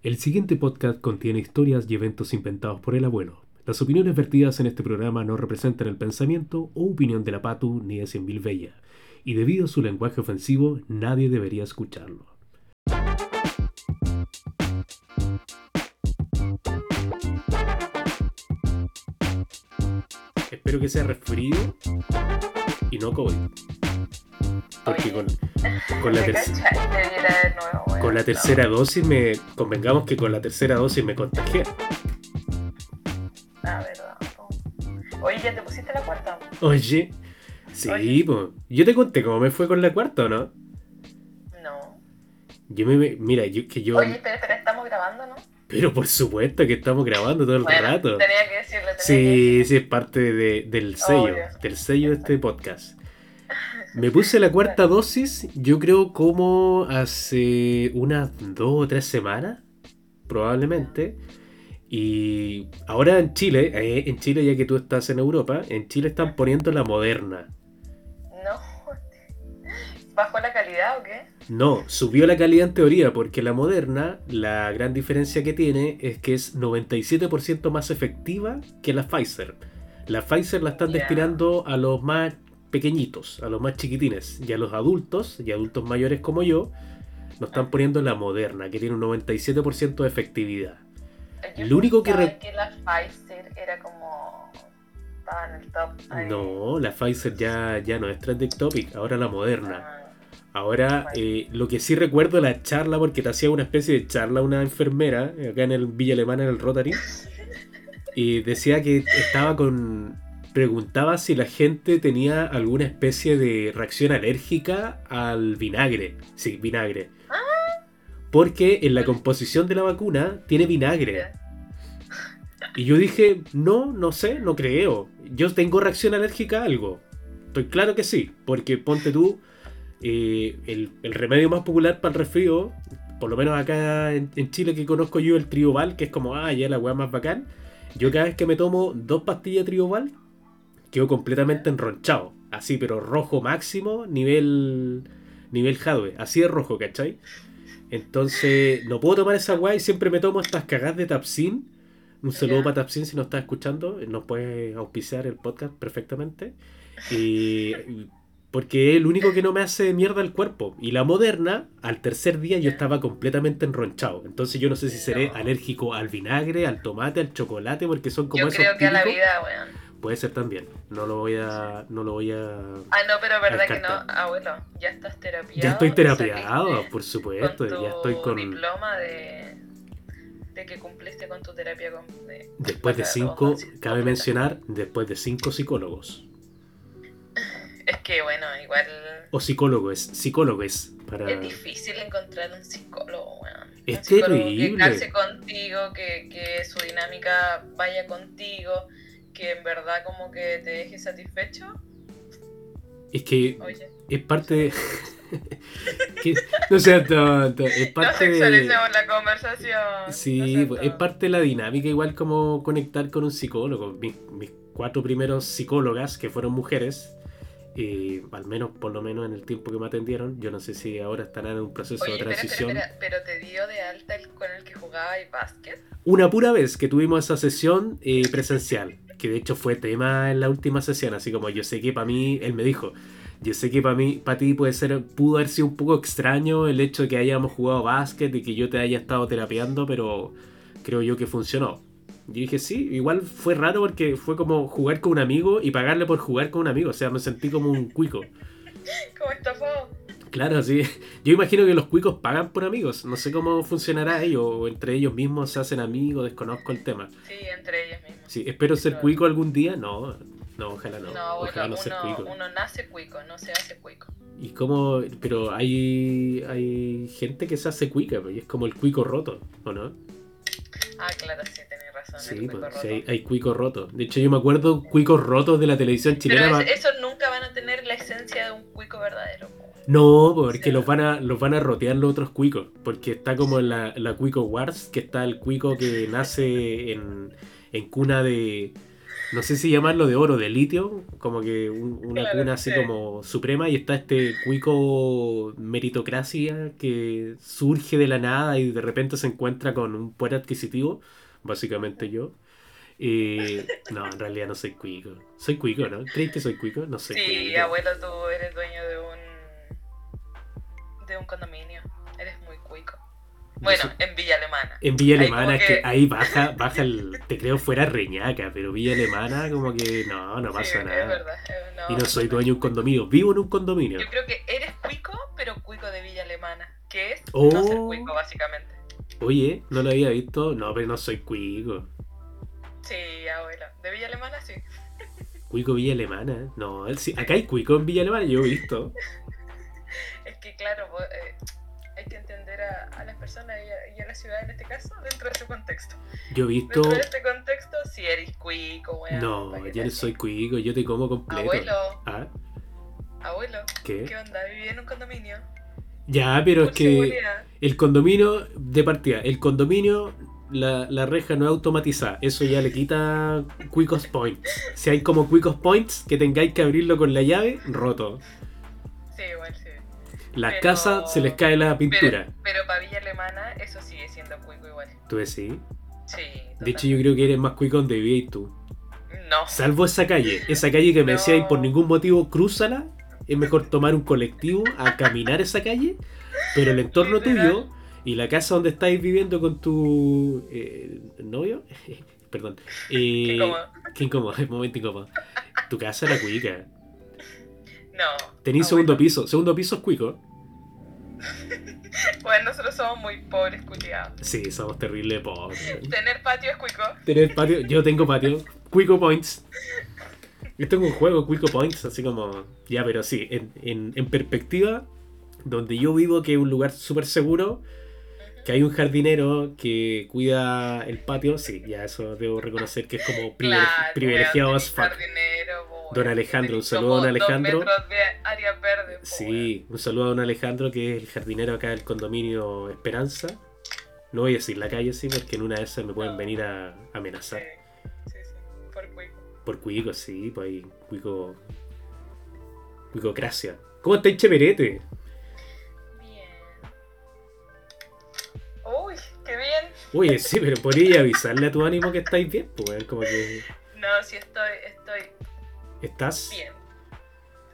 El siguiente podcast contiene historias y eventos inventados por el abuelo. Las opiniones vertidas en este programa no representan el pensamiento o opinión de la Patu ni de Cienville Bella, y debido a su lenguaje ofensivo, nadie debería escucharlo. Espero que sea resfrío y no COVID. Porque con, con la, nuevo, con la tercera dosis me. Convengamos que con la tercera dosis me contagié. Ah, verdad. Oye, ¿ya te pusiste la cuarta? Oye. Sí, Oye. pues. Yo te conté cómo me fue con la cuarta, ¿o no? No. Yo me. Mira, yo, que yo. Oye, espera, espera, estamos grabando, ¿no? Pero por supuesto que estamos grabando todo el Bueno, rato. tenía que decirlo. Tenía que Sí, sí, es parte de- del sello, Obvio. del sello de este podcast. Me puse la cuarta dosis, yo creo como hace unas dos o tres semanas, probablemente. Y ahora en Chile, eh, en Chile ya que tú estás en Europa, en Chile están poniendo la moderna. No. ¿Bajó la calidad o qué? No, subió la calidad en teoría, porque la moderna, la gran diferencia que tiene es que es 97% más efectiva que la Pfizer. La Pfizer la están destinando a los más pequeñitos, a los más chiquitines, y a los adultos, y adultos mayores como yo, nos están poniendo la moderna, que tiene un 97% de efectividad. Yo Lo único que re- que la Pfizer era como. Estaba en el top. ahí. No, la Pfizer ya, ya no es trending topic, ahora la moderna. Ah, Ahora, eh, lo que sí recuerdo la charla, porque te hacía una especie de charla una enfermera, eh, acá en el Villa Alemana, en el Rotary, y decía que estaba con... Preguntaba si la gente tenía alguna especie de reacción alérgica al vinagre. Sí, vinagre. Porque en la composición de la vacuna tiene vinagre. Y yo dije, no, no sé, no creo. Yo tengo reacción alérgica a algo. Estoy claro que sí, porque ponte tú, eh, el, el remedio más popular para el resfrío, por lo menos acá en, Chile que conozco yo, el Trioval, que es como, ah, ya la weá más bacán. Yo cada vez que me tomo dos pastillas Trioval, quedo completamente enronchado. Así, pero rojo máximo, nivel, nivel Hadwe. Así de rojo, ¿cachai? Entonces, no puedo tomar esa weá y siempre me tomo estas cagadas de Tapsin. Un saludo para Tapsin si nos está escuchando. Nos puede auspiciar el podcast perfectamente. Y, porque es el único que no me hace mierda el cuerpo. Y la moderna, al tercer día yo estaba completamente enronchado. Entonces yo no sé si seré No. alérgico al vinagre, al tomate, al chocolate, porque son como Yo esos creo que a la vida, weón. Puede ser también. No lo voy a. No lo voy a. Ah, no, pero verdad que no, abuelo. Ya estás terapiado. Ya estoy terapiado, saliste por supuesto. con Ya estoy tu con. diploma de, de que cumpliste con tu terapia. Con, de- Después de cinco, cabe mencionar, después de cinco psicólogos. Es que, bueno, igual O psicólogos, psicólogos. Para... es difícil encontrar un psicólogo, weón. Es un psicólogo terrible. Que calce contigo, que, que su dinámica vaya contigo, que en verdad como que te deje satisfecho. Es que Oye, es parte de. que- no sea tonto, es no parte de. la conversación. Sí, no pues, es parte de la dinámica, igual como conectar con un psicólogo. Mis, mis cuatro primeros psicólogas, que fueron mujeres, y al menos, por lo menos en el tiempo que me atendieron, yo no sé si ahora estarán en un proceso Oye, de transición. pero te dio de alta el con el que jugaba y básquet. Una pura vez que tuvimos esa sesión eh, presencial, que de hecho fue tema en la última sesión, así como yo sé que para mí, él me dijo, yo sé que para mí, para ti puede ser, pudo haber sido un poco extraño el hecho de que hayamos jugado básquet y que yo te haya estado terapiando, pero creo yo que funcionó. Yo dije, sí, igual fue raro porque fue como jugar con un amigo y pagarle por jugar con un amigo, o sea, me sentí como un cuico. ¿Cómo estafado? Claro, sí. Yo imagino que los cuicos pagan por amigos. No sé cómo funcionará ello, o entre ellos mismos se hacen amigos, desconozco el tema. Sí, entre ellos mismos. Sí, espero ser cuico algún día. No, no, ojalá no. No, ojalá no ser uno, cuico. uno nace cuico, no se hace cuico. Y cómo, pero hay, hay gente que se hace cuica, pues, y es como el cuico roto, ¿o no? Ah, claro, sí, tenés razón. el Sí, cuico pues, roto. sí, hay, hay cuicos rotos. De hecho, yo me acuerdo cuicos rotos de la televisión Pero chilena. es- esos nunca van a tener la esencia de un cuico verdadero. No, porque Sí. los van a los van a rotear los otros cuicos. Porque está como en la, la Cuico Wars, que está el cuico que nace en, en cuna de, no sé si llamarlo de oro, de litio, como que un- una Claro, cuna así sí. como suprema y está este cuico meritocracia que surge de la nada y de repente se encuentra con un poder adquisitivo, básicamente yo. Eh, no, en realidad no soy cuico. Soy cuico, ¿no? ¿Crees que soy cuico? No soy Sí, cuico. abuelo, tú eres dueño de de un condominio. Eres muy cuico. Bueno, en Villa Alemana. En Villa Ahí Alemana es que que- ahí baja, baja el, te creo fuera reñaca, pero Villa Alemana como que no, no Sí, pasa es nada. verdad. no. Y no soy dueño de un condominio, vivo en un condominio. Yo creo que eres cuico, pero cuico de Villa Alemana. Que es Oh. no ser cuico, básicamente. Oye, no lo había visto, no, pero no soy cuico. Sí, abuelo. De Villa Alemana sí. Cuico Villa Alemana, no, él sí- acá hay cuico en Villa Alemana, yo he visto. Es que, claro, eh, hay que entender a, a las personas y a, y a la ciudad en este caso dentro de su contexto. Yo he visto, Dentro de este contexto, si eres cuico, weón. no, ¿para qué yo no soy cuico, yo te como completo. Abuelo, ¿Ah? abuelo, ¿Qué? ¿qué onda? ¿Viví en un condominio? Ya, pero es que seguridad. el condominio, de partida, el condominio, la, la reja no es automatizada, eso ya le quita Cuicos Points. Si hay como Cuicos Points que tengáis que abrirlo con la llave, roto. Sí, igual Las Pero- casas se les cae la pintura. Pero, pero para Villa Alemana, eso sigue siendo cuico igual. ¿Tú decís? Sí. De hecho, yo creo que eres más cuico donde vivías tú. No. Salvo esa calle. Esa calle que me No. decíais por ningún motivo, crúzala. Es mejor tomar un colectivo a caminar esa calle. Pero el entorno Literal. tuyo y la casa donde estáis viviendo con tu eh, novio. Perdón. Eh, Qué cómodo. Qué incómodo, es momento incómodo. Tu casa era cuica. No. Tenéis abuelo. segundo piso. Segundo piso es cuico. Bueno, nosotros somos muy pobres, culiados. Sí, somos terribles pobres. Tener patio es cuico. Tener patio. Yo tengo patio. Cuico Points. Yo tengo un juego, Cuico Points, así como. Ya, pero sí, en, en- en perspectiva, donde yo vivo, que es un lugar súper seguro, que hay un jardinero que cuida el patio, sí, ya eso debo reconocer que es como privilegi- Claro, privilegiado tenés fuck. jardinero, Don Alejandro, un saludo a don Alejandro. De verde, po, Sí, un saludo a don Alejandro, que es el jardinero acá del condominio Esperanza. No voy a decir la calle, sí, porque en una de esas me pueden No. venir a amenazar. Sí, sí, sí, por cuico. Por Cuico, sí, pues ahí, Cuico. Cuicocracia. ¿Cómo estáis, Cheperete? Bien. Uy, qué bien. Oye, sí, pero podría avisarle a tu ánimo que estáis bien, pues, como que No, sí estoy, estoy estás. bien.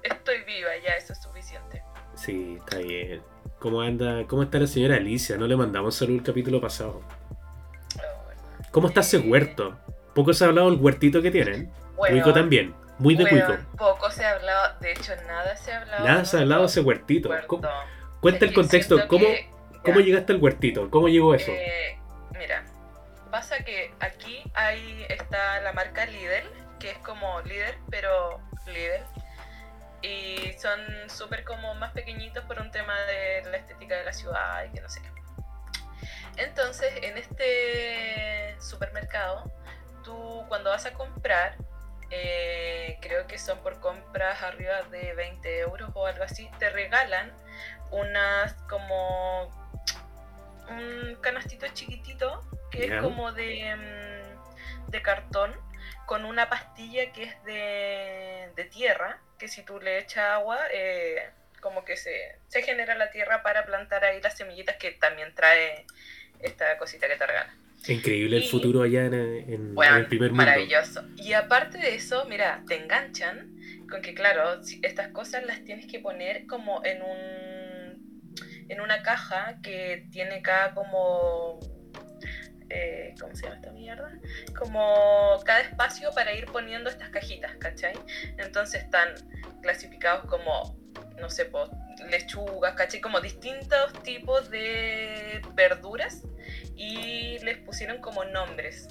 Estoy viva, ya eso es suficiente. Sí, está bien. ¿Cómo anda? ¿Cómo está la señora Alicia? No le mandamos salud el capítulo pasado. Oh, bueno. ¿Cómo está ese Eh, huerto? Poco se ha hablado del huertito que tienen. Cuico también, muy de weón, Cuico. Poco se ha hablado, de hecho nada se ha hablado. Nada se ha hablado de ese huertito. Huerto. ¿Cómo- Cuenta el contexto, ¿cómo, que- cómo llegaste al huertito? ¿Cómo llegó eso? Eh, mira, pasa que aquí hay, está la marca Lidl, que es como líder, pero Lidl. Y son súper como más pequeñitos por un tema de la estética de la ciudad y que no sé qué. Entonces, en este supermercado, tú cuando vas a comprar, eh, creo que son por compras arriba de 20 euros o algo así, te regalan unas como un canastito chiquitito que es como de, mm, de cartón con una pastilla que es de, de tierra, que si tú le echas agua, eh, como que se, se genera la tierra para plantar ahí las semillitas que también trae esta cosita que te regala. Increíble el futuro allá en, en- el primer mundo. maravilloso. Y aparte de eso, mira, te enganchan con que, claro, estas cosas las tienes que poner como en un en una caja que tiene cada como eh, ¿cómo se llama esta mierda? Como cada espacio para ir poniendo estas cajitas, ¿cachai? Entonces están clasificados como, no sé, po, lechugas, ¿cachai? Como distintos tipos de verduras y les pusieron como nombres.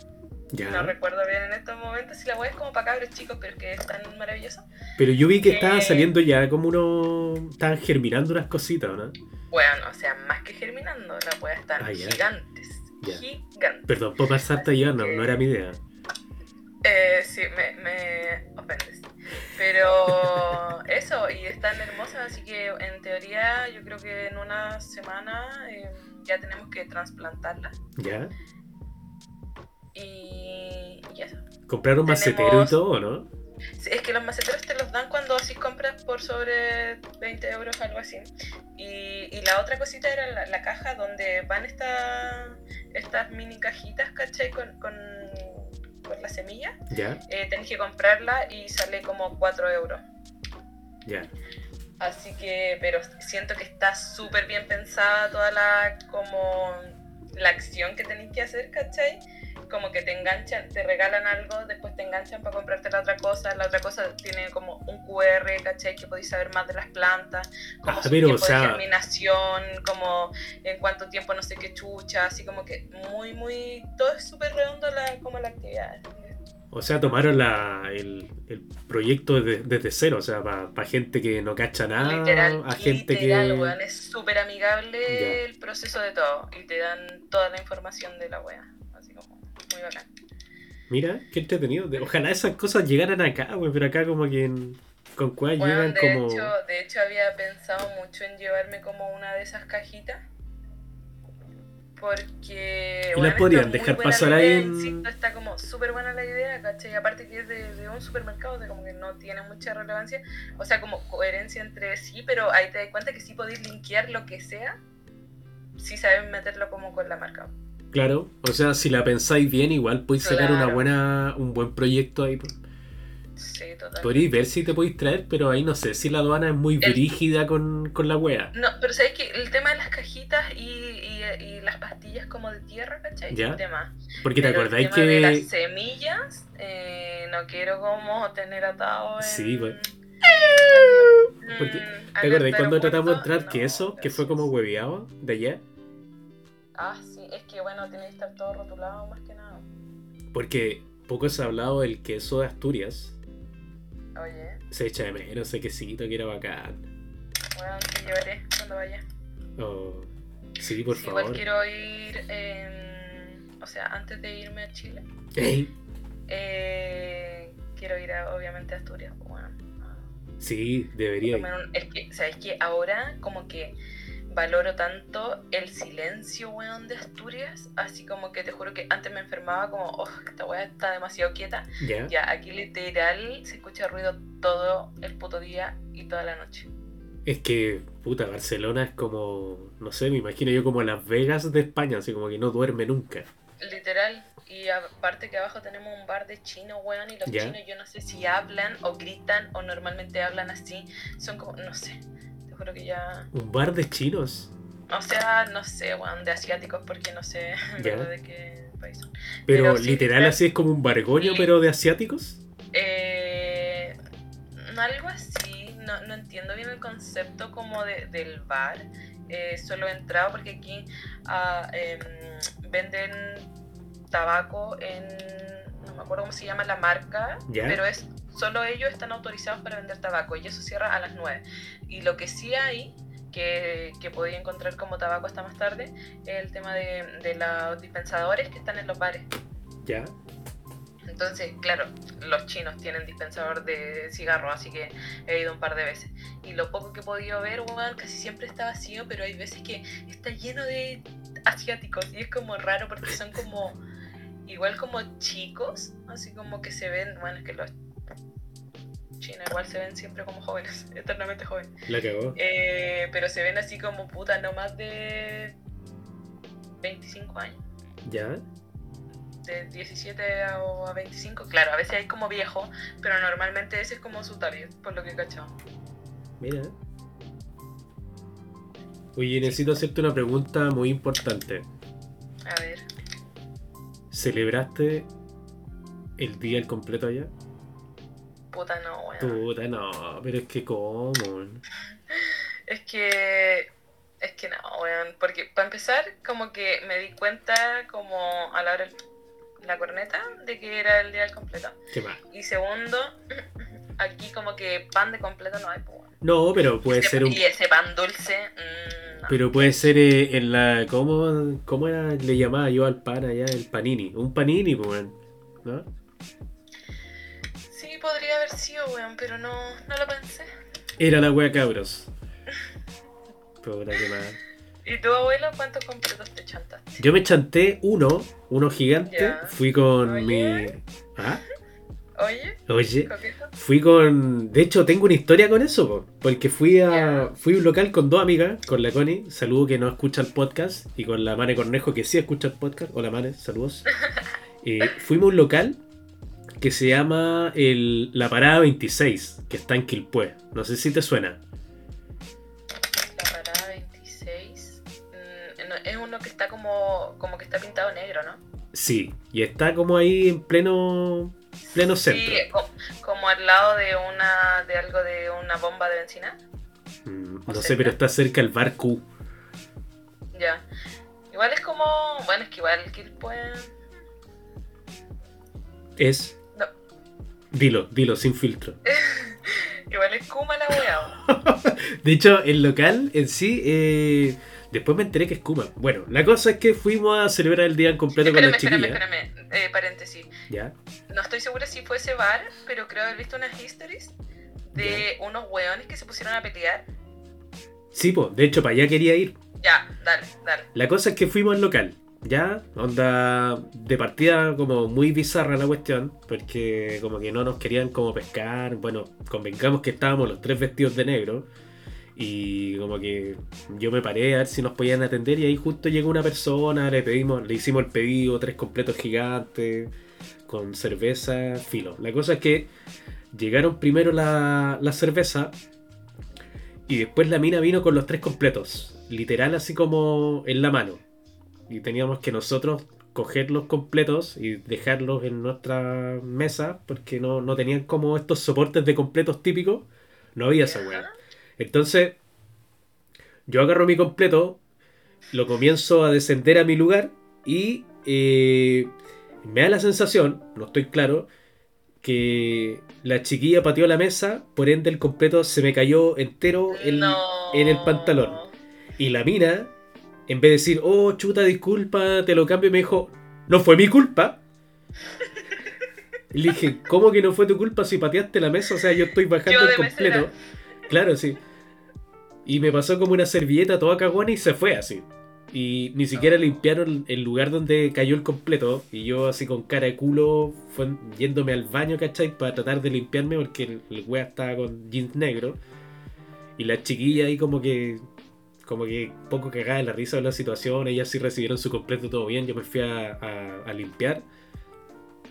Ya. No recuerdo bien en estos momentos si la web es como para cabros chicos, pero es que es tan maravilloso. Pero yo vi que Eh, estaban saliendo ya como uno. Estaban germinando unas cositas, ¿no? Bueno, o sea, más que germinando, las weas están Ah, ya. Gigantes. Perdón por pasarte ya, no, no era mi idea. Eh, sí, me, me ofendes. Pero eso, y están hermosas, así que en teoría yo creo que en una semana eh, ya tenemos que trasplantarlas. ¿Ya? Y, y eso. Compraron macetero y todo, ¿no? Sí, Es que los maceteros te los dan cuando así compras por sobre 20 euros, algo así. Y, y la otra cosita era la, la caja donde van esta, estas mini cajitas, ¿cachai? Con, con, con la semilla. Ya, Eh, tenés que comprarla y sale como 4 euros. ya. Así que, pero siento que está súper bien pensada toda la, como, la acción que tenéis que hacer, ¿cachai? Como que te enganchan, te regalan algo, después te enganchan para comprarte la otra cosa, la otra cosa tiene como un QR, ¿cachai? Que podéis saber más de las plantas, como Ah, su pero, tiempo o sea- de germinación, como en cuánto tiempo no sé qué chucha, así como que muy, muy, todo es súper redondo la, como la actividad. O sea, tomaron la, el, el proyecto de- desde cero, o sea, para gente que no cacha nada, Literal, a gente literal, que... weón, es súper amigable Ya. el proceso de todo y te dan toda la información de la wea, así como muy bacán. Mira, qué entretenido. Ojalá esas cosas llegaran acá, güey, pero acá como que en, con cuál Weón, llegan de, como... hecho, de hecho había pensado mucho en llevarme como una de esas cajitas. Porque. Y weón, la está podrían dejar pasar ahí en- insisto, está como súper buena la idea, ¿cachai? Aparte que es de, de un supermercado, de como que no tiene mucha relevancia. O sea, como coherencia entre sí, pero ahí te das cuenta que sí podéis linkear lo que sea. Si saben meterlo como con la marca. Claro, o sea, si la pensáis bien, igual podéis sacar una buena, un buen proyecto ahí. Sí, total. Podréis ver si te podéis traer, pero ahí no sé si la aduana es muy El- brígida con, con la wea. No, pero sabes que el tema de las cajitas y, y, y las pastillas como de tierra, ¿cachai? Ya. El tema. Porque te Pero el acordáis de las que... semillas, eh, no quiero como tener atado en... Sí. Mm, Porque, al ¿Te acordáis cuando tratamos de entrar que No, eso, que fue como hueveado de allá? Ah, sí, es que bueno, tiene que estar todo rotulado más que nada. Porque poco se ha hablado del queso de Asturias. Oye, Se echa de menos ese quesito que era bacán. bueno, te llevaré cuando vaya. Oh, sí, por Sí, favor. Igual quiero ir, em, o sea, antes de irme a Chile, Ey, eh, quiero ir a, obviamente a Asturias. pues, Bueno, sí, debería Es que, ¿sabes qué? Ahora como que valoro tanto el silencio, weón, de Asturias. Así como que te juro que antes me enfermaba como, oh, esta weá está demasiado quieta. ¿Ya? Ya, aquí literal se escucha ruido todo el puto día y toda la noche. Es que, puta, Barcelona es como, no sé, me imagino yo como Las Vegas de España, así como que no duerme nunca. Literal. Y aparte que abajo tenemos un bar de chino, weón, y los chinos yo no sé si hablan o gritan o normalmente hablan así. Son como, no sé. Que ya... Un bar de chinos. O sea, no sé, de asiáticos porque no sé de qué país son. Pero, literal así es como un bargoño, Sí. pero de asiáticos. Eh, algo así, no, no entiendo bien el concepto como de, del bar. Eh, solo he entrado porque aquí ah, em, venden tabaco en, no me acuerdo cómo se llama la marca, pero es solo ellos están autorizados para vender tabaco y eso cierra a las 9. Y lo que sí hay, que, que podía encontrar como tabaco hasta más tarde, es el tema de, de los dispensadores que están en los bares. Ya. Entonces, claro, los chinos tienen dispensador de cigarros, así que he ido un par de veces. Y lo poco que he podido ver, weón, casi siempre está vacío, pero hay veces que está lleno de asiáticos y es como raro porque son como, igual como chicos, así como que se ven, bueno, es que los chinos igual se ven siempre como jóvenes, eternamente jóvenes. La cagó. Eh, pero se ven así como puta, no más de 25 años Ya. de 17 a, o a 25. Claro, a veces hay como viejo, pero normalmente ese es como su target, por lo que he cachado. Mira. Oye, necesito hacerte una pregunta muy importante. A ver, ¿Celebraste el día al completo allá? Puta no, weón. Puta, no, pero es que cómo. Es que. Es que no, weón. Porque para empezar, como que me di cuenta, como a la hora del- la corneta, de que era el día del completo. ¿Qué más? Y segundo, aquí como que pan de completo no hay, weón. No, pero puede Ese- ser un. Y ese pan dulce, mm, no. Pero puede ser eh, en la. ¿Cómo, ¿Cómo era? Le llamaba yo al pan allá? El panini. Un panini, weón. ¿no? Podría haber sido, weón, pero no, no lo pensé. Era la wea cabros. Puta que mal. ¿Y tu abuelo cuántos completos te chantaste? Yo me chanté uno, uno gigante. Ya. Fui con Oye. mi. ¿Ah? Oye, Oye, fui con. De hecho, tengo una historia con eso, po, porque fui a. Ya. Fui a un local con dos amigas, con la Connie, saludo que no escucha el podcast, y con la Mane Cornejo, que sí escucha el podcast. Hola Mane, saludos. Eh, fuimos a un local que se llama el, La Parada 26, que está en Quilpué. No sé si te suena. La parada 26. mm, es uno que está como, como que está pintado negro, ¿no? Sí, y está como ahí en pleno. pleno centro. Sí, co- como al lado de una de algo de una bomba de benzina. Mm, no sé, pero está cerca el bar Q. Ya. Igual es como. Bueno, es que igual que pues. Es. Dilo, dilo, sin filtro. Igual es Kuma la wea. De hecho, el local en sí, eh, después me enteré que es Kuma. Bueno, la cosa es que fuimos a celebrar el día en completo con Espérame, las espérame, espérame. Eh, paréntesis. Ya. No estoy segura si fue ese bar, pero creo haber visto unas histories de unos weones que se pusieron a pelear. Sí, pues, de hecho, para allá quería ir. Ya, dale, dale. La cosa es que fuimos al local. Ya, onda de partida como muy bizarra la cuestión, porque como que no nos querían como pescar. Bueno, convengamos que estábamos los tres vestidos de negro. Y como que yo me paré a ver si nos podían atender y ahí justo llegó una persona, le pedimos, le hicimos el pedido, tres completos gigantes, con cerveza, filo. La cosa es que llegaron primero la, la cerveza y después la mina vino con los tres completos, literal así como en la mano. Y teníamos que nosotros coger los completos y dejarlos en nuestra mesa porque no, no tenían como estos soportes de completos típicos. No había esa weá. Entonces, yo agarro mi completo, lo comienzo a descender a mi lugar y eh, me da la sensación, no estoy claro, que la chiquilla pateó la mesa, por ende el completo se me cayó entero en, no. en el pantalón. Y la mina, en vez de decir, oh, chuta, disculpa, te lo cambio, me dijo, no fue mi culpa. Le dije, ¿cómo que no fue tu culpa si pateaste la mesa? O sea, yo estoy bajando Yo el completo. mesera. Claro, sí. Y me pasó como una servilleta toda cagona y se fue así. Y ni siquiera Oh. limpiaron el lugar donde cayó el completo. Y yo así con cara de culo, fue yéndome al baño, ¿cachai? Para tratar de limpiarme porque el, el wea estaba con jeans negros. Y la chiquilla ahí como que... Como que poco cagada de la risa de la situación. Ellas sí recibieron su completo todo bien. Yo me fui a, limpiar.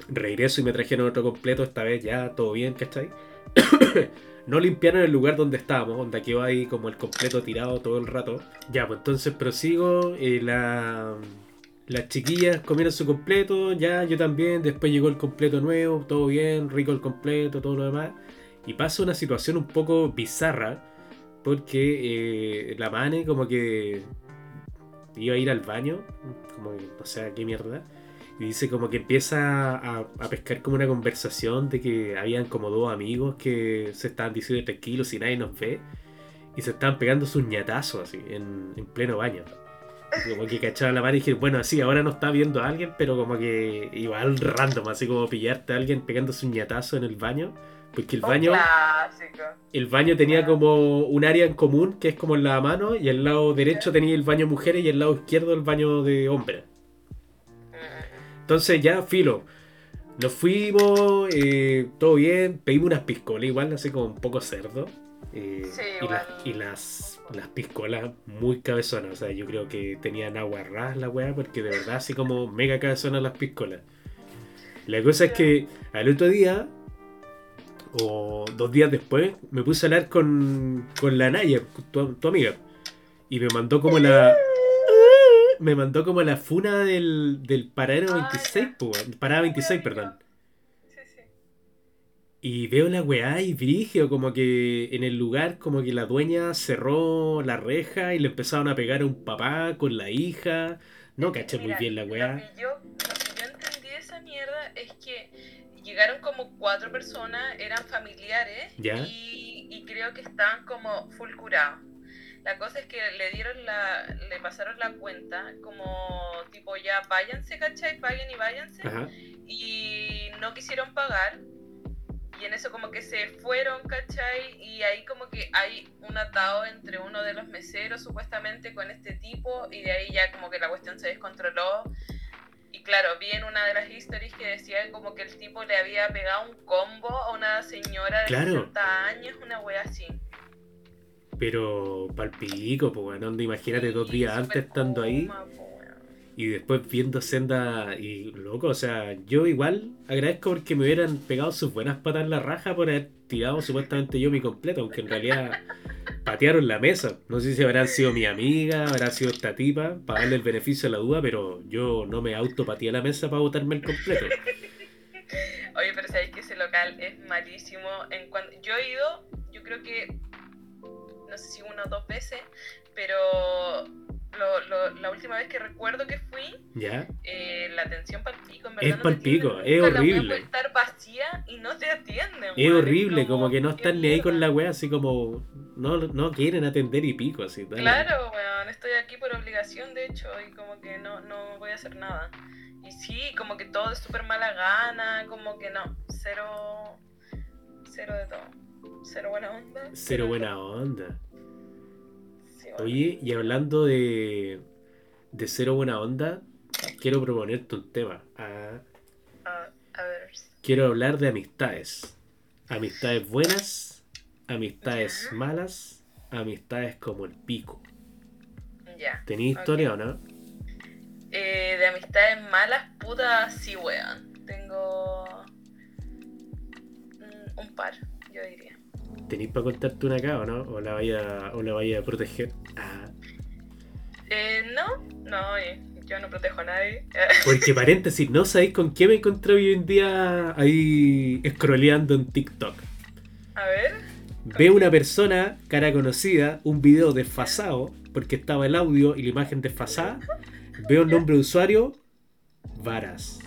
Regreso y me trajeron otro completo. Esta vez ya todo bien, ¿cachai? no limpiaron el lugar donde estábamos, donde quedó ahí como el completo tirado todo el rato. Ya, pues entonces prosigo. eh, la, las chiquillas comieron su completo, ya yo también. Después llegó el completo nuevo, todo bien, rico el completo, todo lo demás. Y pasa una situación un poco bizarra, porque eh, la Mane como que iba a ir al baño, como que no sé qué mierda. Y dice como que empieza a, pescar como una conversación de que habían como dos amigos que se estaban diciendo tranquilos y nadie nos ve. Y se estaban pegando sus ñatazos así, en, en pleno baño. Como que cachaban la mano y dije, bueno, así, ahora no está viendo a alguien, pero como que igual random, así como pillarte a alguien pegándose un ñatazo en el baño. Porque el baño, clásico. el baño tenía como un área en común, que es como en la mano, y el lado derecho tenía el baño mujeres y el lado izquierdo el baño de hombres. Mm, Entonces ya, filo. Nos fuimos, eh, todo bien, pedimos unas piscolas igual, así como un poco cerdo. eh, Sí, y, las, y las, las piscolas muy cabezonas, o sea, yo creo que tenían agua ras la weá, porque de verdad así como mega cabezonas las piscolas. La cosa es que al otro día, o dos días después, me puse a hablar con, con la Naya, tu, tu amiga, y me mandó como la... Me mandó como la funa del, del paradero Ah, 26, ya. po, parada 26, perdón. Sí, sí. Y veo la weá y brigio, como que en el lugar, como que la dueña cerró la reja y le empezaron a pegar a un papá con la hija. No caché muy Mira, bien la Lo weá. que, yo, lo que yo entendí de esa mierda es que llegaron como cuatro personas, eran familiares Ya. y, y creo que estaban como full curados. La cosa es que le dieron la, le pasaron la cuenta como tipo ya váyanse, ¿cachai? Paguen y váyanse. Ajá. Y no quisieron pagar. Y en eso como que se fueron, ¿cachai? Y ahí como que hay un atado entre uno de los meseros supuestamente con este tipo y de ahí ya como que la cuestión se descontroló. Y claro, vi en una de las historias que decía como que el tipo le había pegado un combo a una señora de Claro. 60 años, una wea así. Pero palpico, pues, onda, Imagínate dos Y días antes estando ahí po. Y después viendo senda y loco. O sea, yo igual agradezco porque me hubieran pegado sus buenas patas en la raja por haber tirado supuestamente yo mi completo, aunque en realidad patearon la mesa. No sé si habrán sido mi amiga, habrá sido esta tipa, para darle el beneficio de la duda, pero yo no me autopateé la mesa para botarme el completo. Oye, pero sabéis que ese local es malísimo. En cuan- Yo he ido, yo creo que, no sé si una o dos veces, pero lo- lo- la última vez que recuerdo que fui, ¿Ya? eh, la atención pal pico, en Es verdad. no es nunca, la wea horrible. puede estar vacía y no te atienden. Es horrible, como que no están ni ahí con la wea, así como no, no quieren atender y pico, así. dale. Claro, weón, estoy aquí por obligación, de hecho, y como que no, no voy a hacer nada. Y sí, como que todo es súper mala gana, como que no, cero, cero de todo. Cero buena onda. Cero buena onda. Todo. Sí, bueno. Oye, y hablando de, de cero buena onda, quiero proponerte un tema. Ah, A, a ver. quiero hablar de amistades. Amistades buenas, amistades Ya. malas, amistades como el pico. Ya. ¿Tenéis historia o no? Eh, de amistades malas, puta, sí, weón. Tengo mm, un par, yo diría. ¿Tenéis para contarte una acá o no? ¿O la vaya, o la vaya a proteger? Ah, Eh, no, no, eh, yo no protejo a nadie. porque paréntesis, ¿no sabéis con qué me encontré hoy en día ahí scrolleando en TikTok? a ver. Veo una persona, cara conocida, un video desfasado, porque estaba el audio y la imagen desfasada. Veo el nombre de usuario, Varas.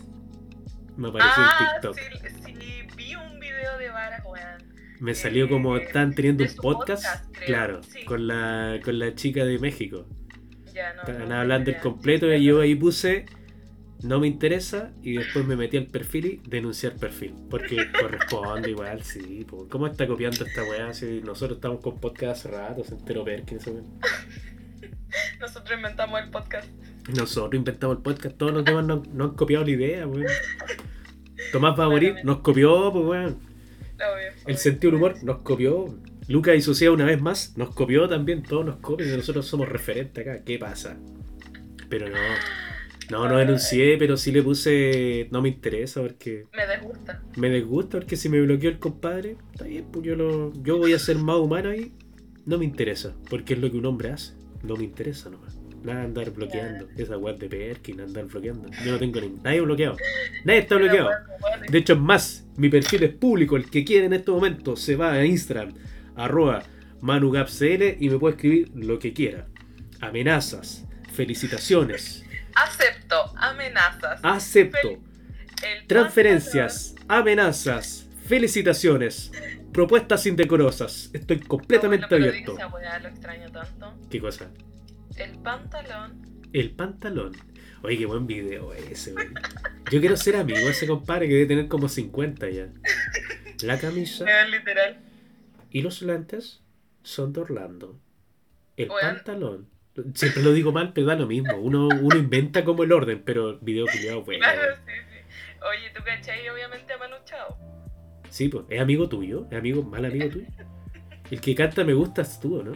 Me apareció ah, en TikTok. Sí, Me salió como están teniendo un podcast, claro, Sí. con la con la chica de México. Ya, no. Estaban no, hablando no, del completo y yo ahí puse no me interesa y después me metí al perfil y denunciar perfil. Porque corresponde igual, sí. po. ¿Cómo está copiando esta weá? Si nosotros estamos con podcast hace rato, se enteró Perkins. Nosotros inventamos el podcast. Nosotros inventamos el podcast, todos los demás nos, nos han copiado la idea, weón. Tomás va a morir, nos copió, pues weón. Obvio, El obvio. sentido del humor nos copió. Lucas y Sociedad una vez más nos copió también, todos nos copian y nosotros somos referentes acá. ¿Qué pasa? Pero no, no, no denuncié, pero sí le puse no me interesa porque Me desgusta. me desgusta porque si me bloqueó el compadre, está bien, pues yo lo, yo voy a ser más humano ahí, no me interesa, porque es lo que un hombre hace, no me interesa nomás. Nada de andar bloqueando, esa web de Perkin, andar bloqueando. Yo no tengo ni nadie bloqueado. Nadie está bloqueado. De hecho, es más, mi perfil es público. El que quiere en este momento se va a Instagram, arroba manugapcl y me puede escribir lo que quiera. Amenazas, felicitaciones, Acepto amenazas. acepto, El transferencias, amenazas, felicitaciones, propuestas indecorosas. Estoy completamente No, abierto. esa weá lo extraño tanto. ¿Qué cosa? El pantalón. El pantalón. Oye, qué buen video ese, güey. Yo quiero ser amigo de ese compadre que debe tener como 50 ya. La camisa literal. y los lentes son de Orlando. El pantalón. Siempre lo digo mal, pero da lo mismo. Uno, uno inventa como el orden, pero video culiado bueno. Claro, sí, sí. Oye, ¿tú cachai? Obviamente a Manu Chao. Sí, pues, es amigo tuyo, es amigo, mal amigo tuyo. El que canta me gusta es tú, ¿no?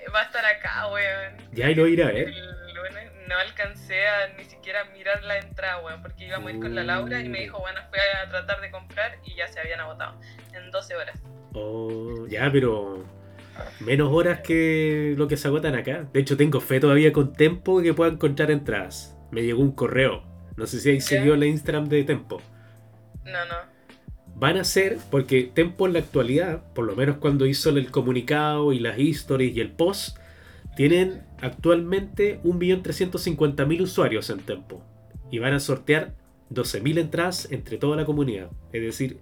Eh, Va a estar acá, weón. Ya y lo iré a ver. El lunes no alcancé a ni siquiera mirar la entrada, weón, porque íbamos a ir con la Laura y me dijo, bueno, fui a tratar de comprar y ya se habían agotado en 12 horas. Oh, ya, pero menos horas que lo que se agotan acá. De hecho, tengo fe todavía con Tempo que pueda encontrar entradas. Me llegó un correo. No sé si ahí Ya. siguió la Instagram de Tempo. No, no. Van a ser, porque Tempo en la actualidad, por lo menos cuando hizo el comunicado y las stories y el post, tienen actualmente 1.350.000 usuarios en Tempo. Y van a sortear 12.000 entradas entre toda la comunidad. Es decir,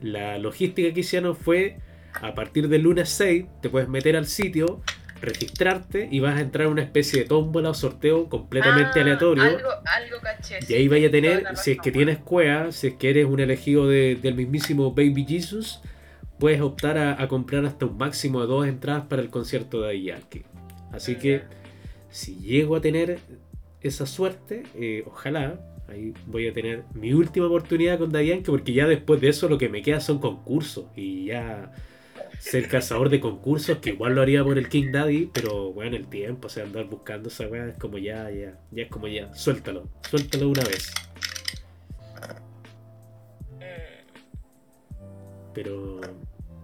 la logística que hicieron fue, a partir del lunes 6, te puedes meter al sitio, registrarte y vas a entrar a una especie de tómbola o sorteo completamente Ah, aleatorio. Algo, algo caché. Y ahí vaya a tener, si es que tienes cueva, si es que eres un elegido de- del mismísimo Baby Jesus, puedes optar a, a comprar hasta un máximo de dos entradas para el concierto de Yankee. Así que si llego a tener esa suerte, eh, ojalá, ahí voy a tener mi última oportunidad con Dayanke, porque ya después de eso lo que me queda son concursos. Y ya ser cazador de concursos, que igual lo haría por el King Daddy, pero bueno, el tiempo, o sea, andar buscando esa weá es como ya, ya, ya es como ya, suéltalo, suéltalo una vez. Pero,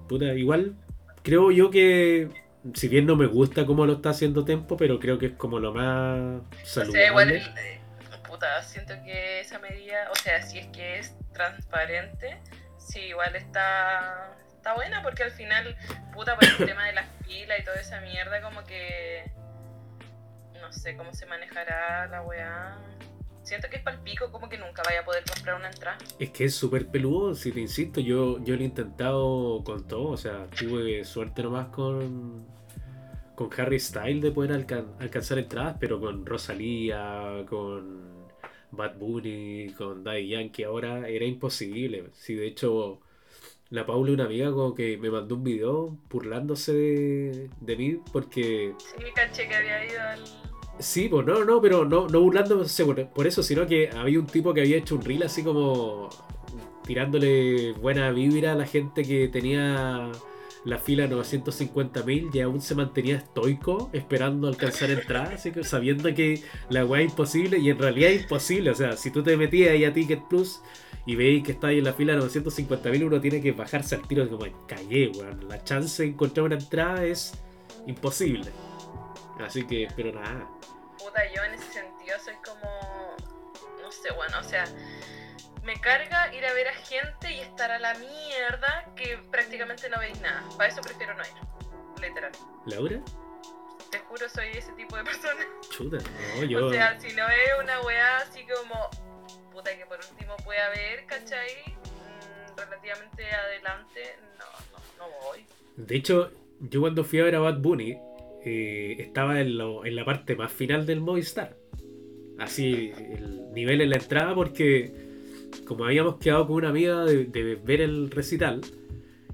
puta, igual creo yo que, si bien no me gusta cómo lo está haciendo Tempo, pero creo que es como lo más saludable. O sea, igual, eh, puta, siento que esa medida, o sea, si es que es transparente, sí, igual está está buena porque al final, puta, por el tema de las pilas y toda esa mierda, como que. No sé cómo se manejará la weá. Siento que es para el pico, como que nunca vaya a poder comprar una entrada. Es que es súper peludo, si te insisto, yo, yo lo he intentado con todo, o sea, tuve suerte nomás con, con Harry Style de poder alcanzar entradas, pero con Rosalía, con Bad Bunny, con Daddy Yankee ahora era imposible. Si de hecho la Paula, una amiga, como que me mandó un video burlándose de, mí porque. Sí, caché que había ido al. Sí, pues no, no, pero no, no burlándose por, eso, sino que había un tipo que había hecho un reel así como tirándole buena vibra a la gente que tenía la fila 950.000 y aún se mantenía estoico esperando alcanzar entrada, así que sabiendo que la weá es imposible y en realidad es imposible. O sea, si tú te metías ahí a Ticket Plus y veis que está en la fila 950.000, uno tiene que bajarse al tiro como calle, weón. La chance de encontrar una entrada es imposible. Así que, pero nada. Puta, yo en ese sentido soy como. No sé, bueno, o sea. Me carga ir a ver a gente y estar a la mierda que prácticamente no veis nada. Para eso prefiero no ir. Literal. ¿Laura? Te juro, soy ese tipo de persona. Chuta, no, yo. O sea, si no es una weá así como puta que por último pueda ver, ¿cachai? Mm, relativamente adelante, no, no, no voy. De hecho, yo cuando fui a ver a Bad Bunny, eh, estaba en, lo, en la parte más final del Movistar. Así, el nivel en la entrada, porque como habíamos quedado con una amiga de, de ver el recital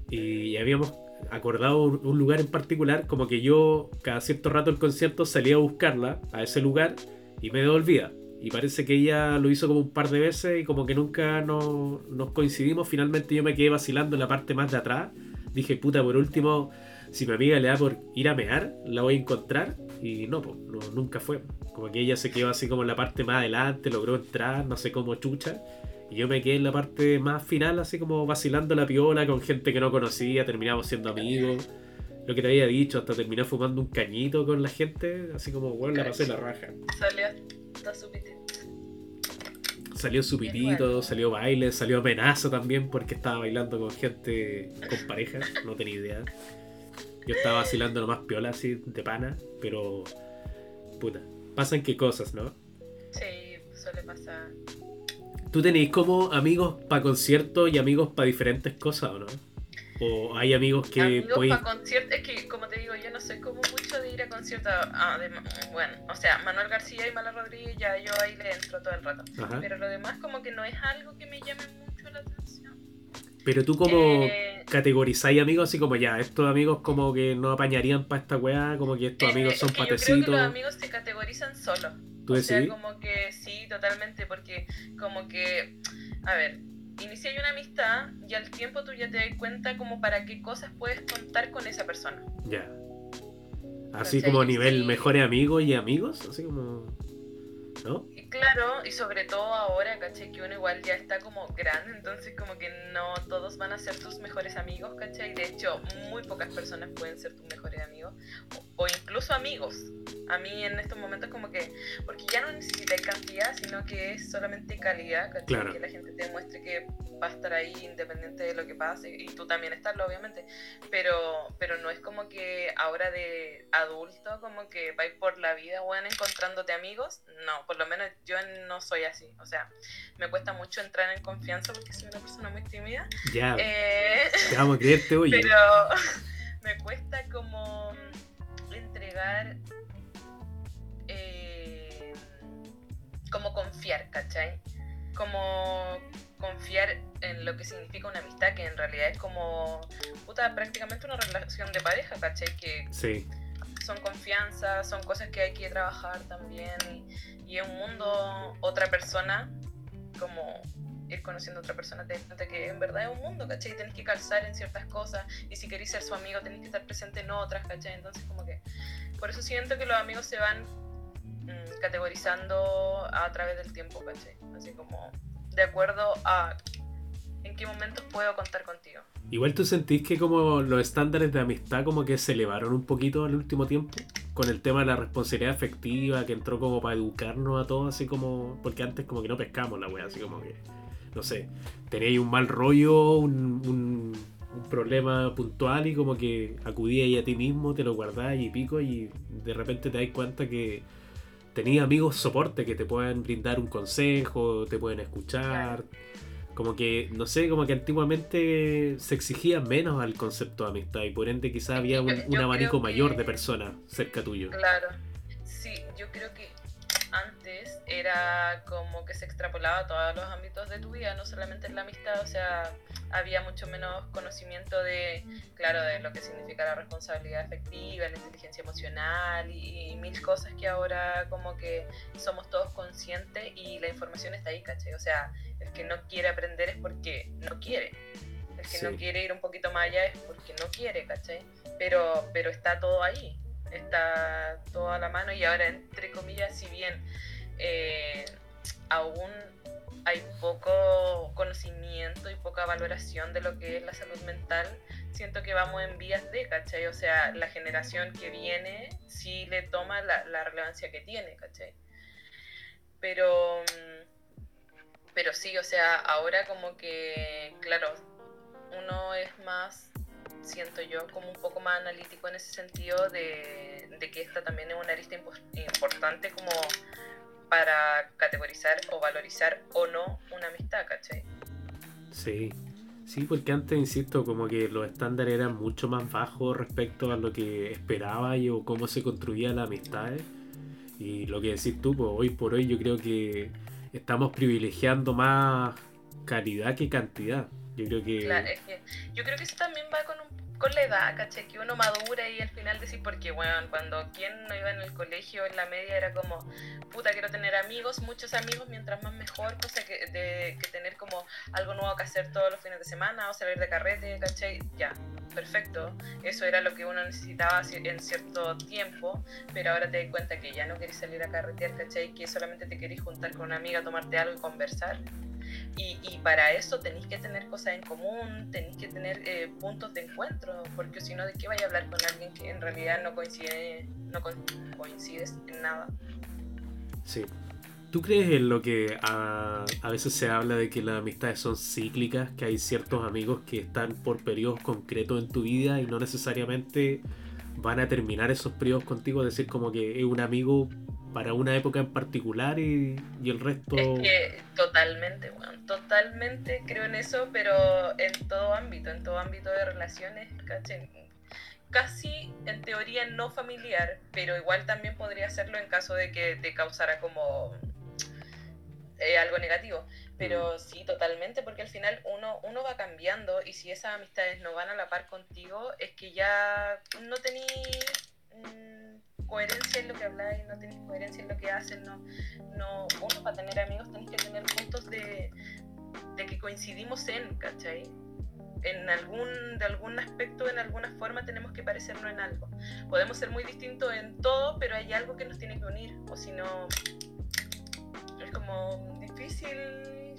y habíamos acordado un, un, lugar en particular, como que yo cada cierto rato el concierto salía a buscarla a ese lugar y me devolvía. Y parece que ella lo hizo como un par de veces y como que nunca nos, coincidimos. Finalmente yo me quedé vacilando en la parte más de atrás. Dije, puta, por último, si mi amiga le da por ir a mear, la voy a encontrar. Y no, pues, nunca fue. Como que ella se quedó así como en la parte más adelante, logró entrar, no sé cómo chucha. Y yo me quedé en la parte más final, así como vacilando la piola con gente que no conocía, terminamos siendo amigos. Lo que te había dicho, hasta terminé fumando un cañito con la gente, así como, bueno, la pasé la raja. Salió su pitito, salió baile, salió amenaza también porque estaba bailando con gente, con pareja, no tenía idea. Yo estaba vacilando nomás piola así de pana, pero puta, pasan qué cosas, ¿no? Sí, suele pasar. ¿Tú tenéis como amigos para conciertos y amigos para diferentes cosas o no? ¿O hay amigos que... Amigos para conciertos, es que como te digo, yo no soy como mucho de ir a conciertos. Ah, bueno, o sea, Manuel García y Mala Rodríguez ya yo ahí le entro todo el rato. Pero lo demás como que no es algo que me llame mucho la atención. Pero tú como eh, categorizáis amigos así como ya, estos amigos como que no apañarían para esta weá, como que estos amigos son patecitos. Yo creo que los amigos se categorizan solos. ¿Tú o sea, como que sí, totalmente, porque como que, a ver, inicié una amistad y al tiempo tú ya te das cuenta como para qué cosas puedes contar con esa persona. Ya. Así como a nivel mejores amigos y amigos, así como... ¿No? Claro, y sobre todo ahora, ¿cachai? Que uno igual ya está como grande, entonces como que no todos van a ser tus mejores amigos, ¿cachai? De hecho, muy pocas personas pueden ser tus mejores amigos, o, incluso amigos. A mí en estos momentos como que, porque ya no necesitas cantidad, sino que es solamente calidad, ¿cachai? Que la gente te demuestre que va a estar ahí independiente de lo que pase, y tú también estarlo, obviamente, pero, pero no es como que ahora de adulto, como que vais por la vida, bueno, encontrándote amigos, no, por lo menos yo no soy así. O sea, me cuesta mucho entrar en confianza porque soy una persona muy tímida. Ya. Eh, te vamos a creerte, oye. Pero me cuesta como entregar. Eh, como confiar, ¿cachai? Como confiar en lo que significa una amistad, que en realidad es como, puta, prácticamente una relación de pareja, ¿cachai? Que sí son confianza, son cosas que hay que trabajar también. Y, en un mundo, otra persona, como ir conociendo a otra persona, te das cuenta que en verdad es un mundo, ¿cachai? Y tenés que calzar en ciertas cosas. Y si querés ser su amigo, tenés que estar presente en otras, ¿cachai? Entonces, como que. Por eso siento que los amigos se van mm, categorizando a través del tiempo, ¿cachai? Así como de acuerdo a en qué momentos puedo contar contigo. Igual tú sentís que como los estándares de amistad como que se elevaron un poquito el último tiempo con el tema de la responsabilidad afectiva que entró como para educarnos a todos así como porque antes como que no pescamos la wea así como que no sé tenéis un mal rollo un, un, problema puntual y como que acudíais a ti mismo te lo guardáis y pico y de repente te das cuenta que tenías amigos soporte que te pueden brindar un consejo te pueden escuchar como que, no sé, como que antiguamente se exigía menos al concepto de amistad y por ende quizás había un, abanico mayor de personas cerca tuyo. Claro, sí, yo creo que antes era como que se extrapolaba a todos los ámbitos de tu vida, no solamente en la amistad, o sea, había mucho menos conocimiento de, claro, de lo que significa la responsabilidad efectiva, la inteligencia emocional y, mil cosas que ahora como que somos todos conscientes y la información está ahí, ¿cachai? O sea, el que no quiere aprender es porque no quiere. El que no quiere ir un poquito más allá es porque no quiere, ¿cachai? Pero, pero está todo ahí está todo a la mano y ahora, entre comillas, si bien eh, aún hay poco conocimiento y poca valoración de lo que es la salud mental, siento que vamos en vías de, ¿cachai? O sea, la generación que viene sí le toma la, la relevancia que tiene, ¿cachai? Pero, pero sí, o sea, ahora como que, claro, uno es más siento yo, como un poco más analítico en ese sentido de, que esta también es una lista importante como para categorizar o valorizar o no una amistad, ¿cachai? Sí, sí, porque antes, insisto, como que los estándares eran mucho más bajos respecto a lo que esperaba y o cómo se construía la amistad. Y lo que decís tú, pues hoy por hoy yo creo que estamos privilegiando más calidad que cantidad. Yo creo que... Claro, es que yo creo que eso también va con, con la edad, ¿caché? Que uno madura y al final decir, porque, bueno, cuando quien no iba en el colegio, en la media, era como, puta, quiero tener amigos, muchos amigos, mientras más mejor, cosa que, de, que tener como algo nuevo que hacer todos los fines de semana o salir de carrete, ¿cachai? Ya, perfecto. Eso era lo que uno necesitaba en cierto tiempo, pero ahora te das cuenta que ya no querés salir a carretear, ¿cachai? Que solamente te querés juntar con una amiga, tomarte algo y conversar. Y, para eso tenéis que tener cosas en común, tenéis que tener eh, puntos de encuentro, porque si no, ¿de qué vaya a hablar con alguien que en realidad no coincide, no coincides en nada? Sí. ¿Tú crees en lo que a, a, veces se habla de que las amistades son cíclicas, que hay ciertos amigos que están por periodos concretos en tu vida y no necesariamente van a terminar esos periodos contigo? Es decir, como que es un amigo para una época en particular y, el resto... Es que totalmente, bueno, totalmente creo en eso, pero en todo ámbito, en todo ámbito de relaciones, Casi en teoría no familiar, pero igual también podría hacerlo en caso de que te causara como eh, algo negativo. Pero mm. sí, totalmente, porque al final uno, uno va cambiando y si esas amistades no van a la par contigo, es que ya no tenéis... Mm, coherencia en lo que habláis, no tenéis coherencia en lo que hacen, no, no, uno para tener amigos tenéis que tener puntos de, de que coincidimos en, ¿cachai? En algún, de algún aspecto, en alguna forma tenemos que parecernos en algo. Podemos ser muy distintos en todo, pero hay algo que nos tiene que unir, o si no, es como difícil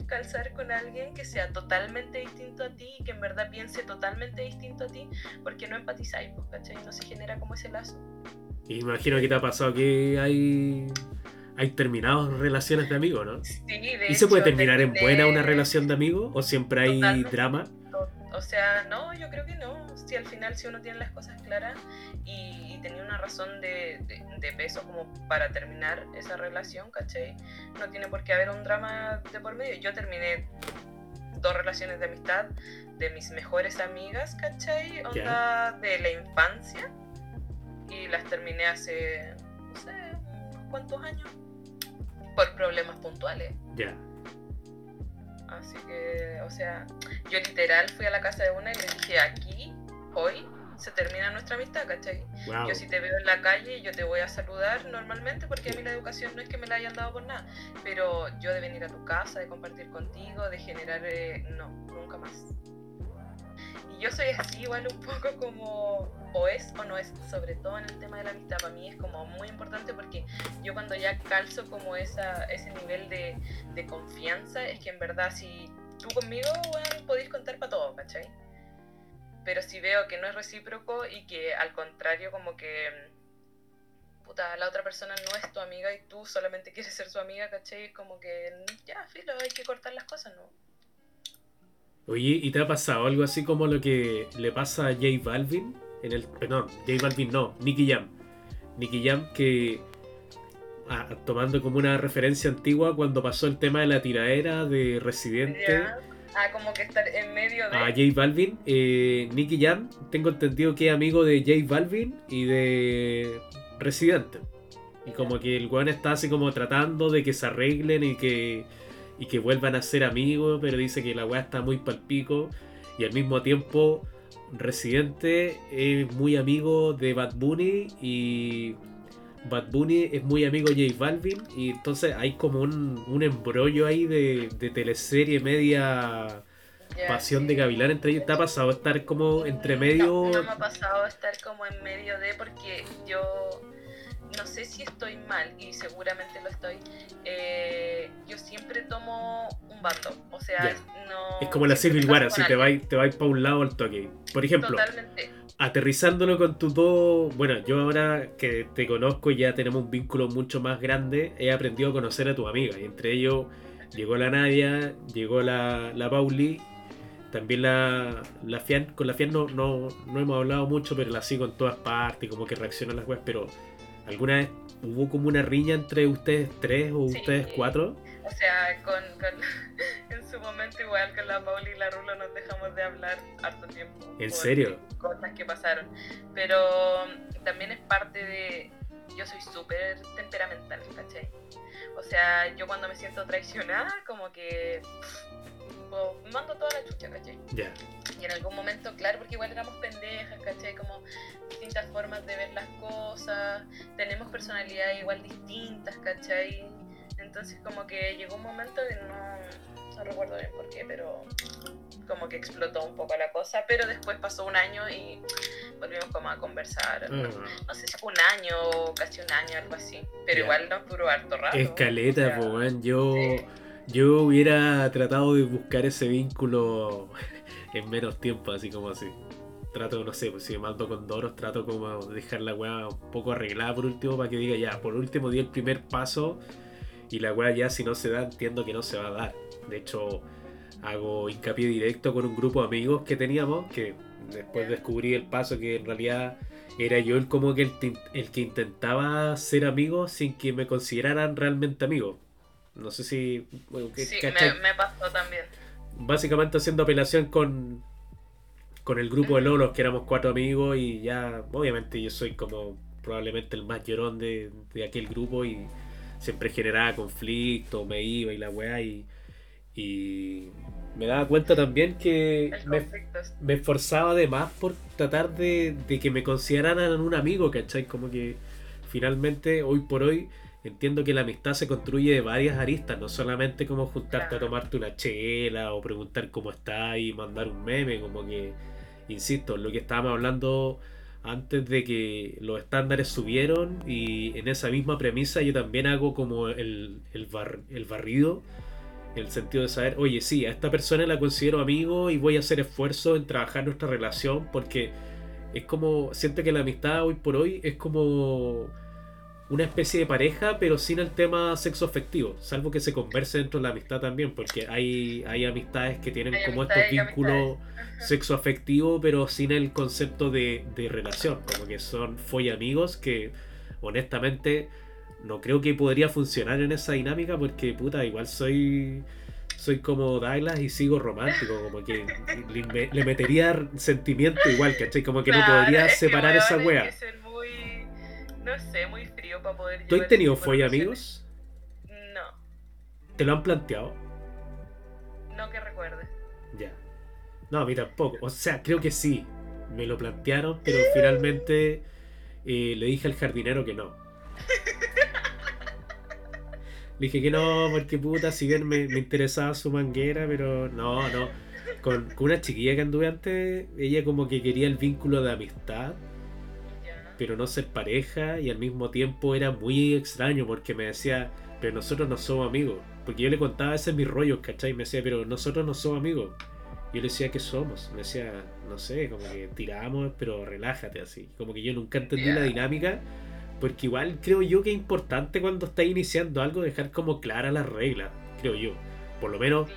calzar con alguien que sea totalmente distinto a ti y que en verdad piense totalmente distinto a ti, porque no empatizáis, pues, ¿cachai? No se genera como ese lazo. Imagino que te ha pasado que hay, hay terminado relaciones de amigos, ¿no? Sí, de ¿Y se puede terminar en buena una relación de amigos o siempre hay drama? O sea, no, yo creo que no. Si al final, si uno tiene las cosas claras y, tenía una razón de, de, peso como para terminar esa relación, ¿cachai? No tiene por qué haber un drama de por medio. Yo terminé dos relaciones de amistad de mis mejores amigas, ¿cachai? Onda de la infancia y las terminé hace, no sé, unos cuantos años, por problemas puntuales. Ya. Así que, o sea, yo literal fui a la casa de una y le dije, aquí, hoy, se termina nuestra amistad, ¿cachai? Wow. Yo si te veo en la calle, yo te voy a saludar normalmente porque a mí la educación no es que me la hayan dado por nada, pero yo de venir a tu casa, de compartir contigo, de generar... eh, no, nunca más. Y yo soy así igual un poco como o es o no es, sobre todo en el tema de la amistad, para mí es como muy importante porque yo cuando ya calzo como esa, ese nivel de, de confianza, es que en verdad si tú conmigo, bueno, podéis contar para todo, ¿cachai? Pero si veo que no es recíproco y que al contrario como que puta, la otra persona no es tu amiga y tú solamente quieres ser su amiga, ¿cachai? Como que ya, filo, hay que cortar las cosas, ¿no? Oye, ¿y te ha pasado algo así como lo que le pasa a J Balvin? En el, perdón, J Balvin no, Nicky Jam. Nicky Jam que, ah, tomando como una referencia antigua, cuando pasó el tema de la tiraera de Residente Ya. Ah, como que estar en medio de... a J Balvin, eh, Nicky Jam, tengo entendido que es amigo de J Balvin y de Residente. Y como que el weón está así como tratando de que se arreglen y que, y que vuelvan a ser amigos, pero dice que la weá está muy palpico. Y al mismo tiempo, Residente es muy amigo de Bad Bunny y Bad Bunny es muy amigo de J Balvin. Y entonces hay como un, un embrollo ahí de, de teleserie media pasión sí. de Gavilán entre ellos. ¿Te ha pasado estar como entre medio? No, no me ha pasado estar como en medio de porque yo no sé si estoy mal y seguramente lo estoy. eh, yo siempre tomo un bando, o sea, no. Es como la Civil War, con te vais te vais para un lado al toque. Por ejemplo, Totalmente. aterrizándolo con tu todo. Bueno, yo ahora que te conozco y ya tenemos un vínculo mucho más grande, he aprendido a conocer a tu amiga. Y entre ellos llegó la Nadia, llegó la, la Pauli, también la, la Fian. Con la Fian no, no, no hemos hablado mucho, pero la sigo en todas partes, como que reacciona a las webs. Pero alguna vez hubo como una riña entre ustedes tres o Sí. ustedes cuatro. O sea, con, con- en su momento igual con la Pauli y la Rulo nos dejamos de hablar harto tiempo. ¿En serio? Cosas que pasaron. Pero también es parte de... Yo soy súper temperamental, ¿cachai? O sea, yo cuando me siento traicionada, como que... pff, mando toda la chucha, ¿cachai? Ya. Y en algún momento, claro, porque igual éramos pendejas, ¿cachai? Como distintas formas de ver las cosas, tenemos personalidades igual distintas, ¿cachai? Entonces como que llegó un momento que no, no recuerdo bien por qué, pero como que explotó un poco la cosa, pero después pasó un año y volvimos como a conversar. Ah. No sé si fue un año o casi un año, algo así, pero Ya. igual nos duró harto rato. Escaleta, o sea. Yo, sí. Yo hubiera tratado de buscar ese vínculo en menos tiempo, así como así. Trato, no sé, pues si me mando con Doros, trato como de dejar la weá un poco arreglada por último para que diga ya, por último di el primer paso y la weá ya si no se da, entiendo que no se va a dar. De hecho, hago hincapié directo con un grupo de amigos que teníamos, que después descubrí el paso que en realidad era yo el como que el, el que intentaba ser amigo sin que me consideraran realmente amigo. No sé si... bueno, Sí, me, me pasó también. Básicamente haciendo apelación con, con el grupo de. Lolos, que éramos cuatro amigos y ya, obviamente yo soy como probablemente el más llorón de, de aquel grupo y siempre generaba conflicto, me iba y la weá y, y me daba cuenta también que me, me esforzaba de más por tratar de, de que me consideraran un amigo, ¿cachai? Como que finalmente, hoy por hoy, entiendo que la amistad se construye de varias aristas, no solamente como juntarte a tomarte una chela o preguntar cómo está y mandar un meme, como que, insisto, lo que estábamos hablando antes de que los estándares subieron y en esa misma premisa yo también hago como el, el, bar- el barrido en el sentido de saber, oye, sí, a esta persona la considero amigo y voy a hacer esfuerzo en trabajar nuestra relación porque es como, siento que la amistad hoy por hoy es como una especie de pareja, pero sin el tema sexo afectivo, salvo que se converse dentro de la amistad también, porque hay, hay amistades que tienen Hay como estos vínculos sexo afectivo, pero sin el concepto de, de relación, como que son folla amigos que honestamente no creo que podría funcionar en esa dinámica porque puta, igual soy soy como Douglas y sigo romántico, como que le, me- le metería sentimiento igual, ¿cachai? Como que no Claro, podría es que, separar esa wea. No sé, muy frío para poder ¿Tú has tenido folla amigos? No, ¿Te lo han planteado? no que recuerde. Ya. No, a mí tampoco. O sea, creo que sí. me lo plantearon, pero finalmente eh, le dije al jardinero que no. Le dije que no, porque puta, si bien me, interesaba su manguera, pero no, no. Con, una chiquilla que anduve antes, ella como que quería el vínculo de amistad, pero no ser pareja, y al mismo tiempo era muy extraño porque me decía, pero nosotros no somos amigos. Porque yo le contaba ese mis rollos, ¿cachai? Y me decía, pero nosotros no somos amigos. Yo le decía, ¿qué somos? Me decía, no sé, como que tiramos, pero relájate así. Como que yo nunca entendí la dinámica, porque igual creo yo que es importante cuando estás iniciando algo dejar como claras las reglas, creo yo. Por lo menos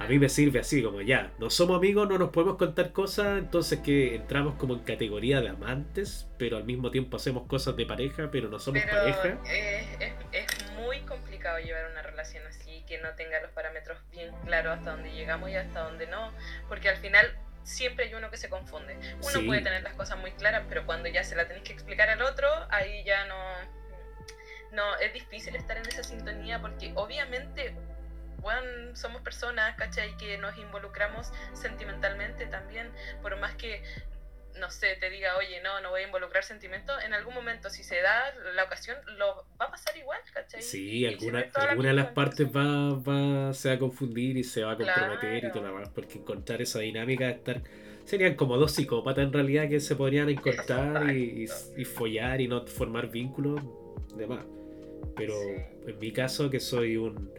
a mí me sirve así, como ya, no somos amigos, no nos podemos contar cosas, entonces que entramos como en categoría de amantes, pero al mismo tiempo hacemos cosas de pareja, pero no somos pareja. es, es muy complicado llevar una relación así que no tenga los parámetros bien claros hasta dónde llegamos y hasta dónde no, porque al final siempre hay uno que se confunde. Uno puede tener las cosas muy claras, pero cuando ya se la tenéis que explicar al otro, ahí ya no, no, es difícil estar en esa sintonía porque obviamente bueno, somos personas, ¿cachai? Que nos involucramos sentimentalmente también, por más que no sé, te diga, oye, no, no voy a involucrar sentimientos, en algún momento, si se da la ocasión, lo va a pasar igual, ¿cachai? Sí, alguna, alguna de las partes va, va, se va a confundir y se va a comprometer y todo lo demás, porque encontrar esa dinámica de estar. Serían como dos psicópatas en realidad que se podrían encontrar y, y, follar y no formar vínculos, demás. Pero en mi caso, que soy un,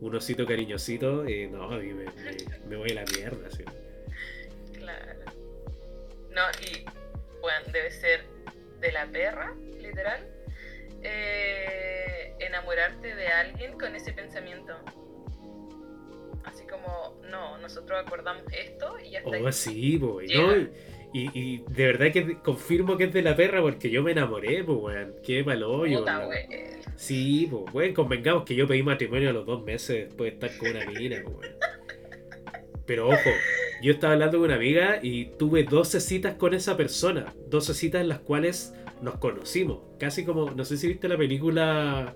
un osito cariñosito, eh, no, a mí me, me, voy a la mierda, ¿sí? No, y bueno, debe ser de la perra, literal. Eh, enamorarte de alguien con ese pensamiento. Así como, no, nosotros acordamos esto y ya está. Oh, sí, boy. y, y, de verdad que confirmo que es de la perra porque yo me enamoré, pues, weón. Qué hoyo. Sí, pues, weón, convengamos que yo pedí matrimonio a los dos meses después de estar con una mina, pues, Pero ojo, yo estaba hablando con una amiga y tuve 12 citas con esa persona. 12 citas en las cuales nos conocimos. Casi como, no sé si viste la película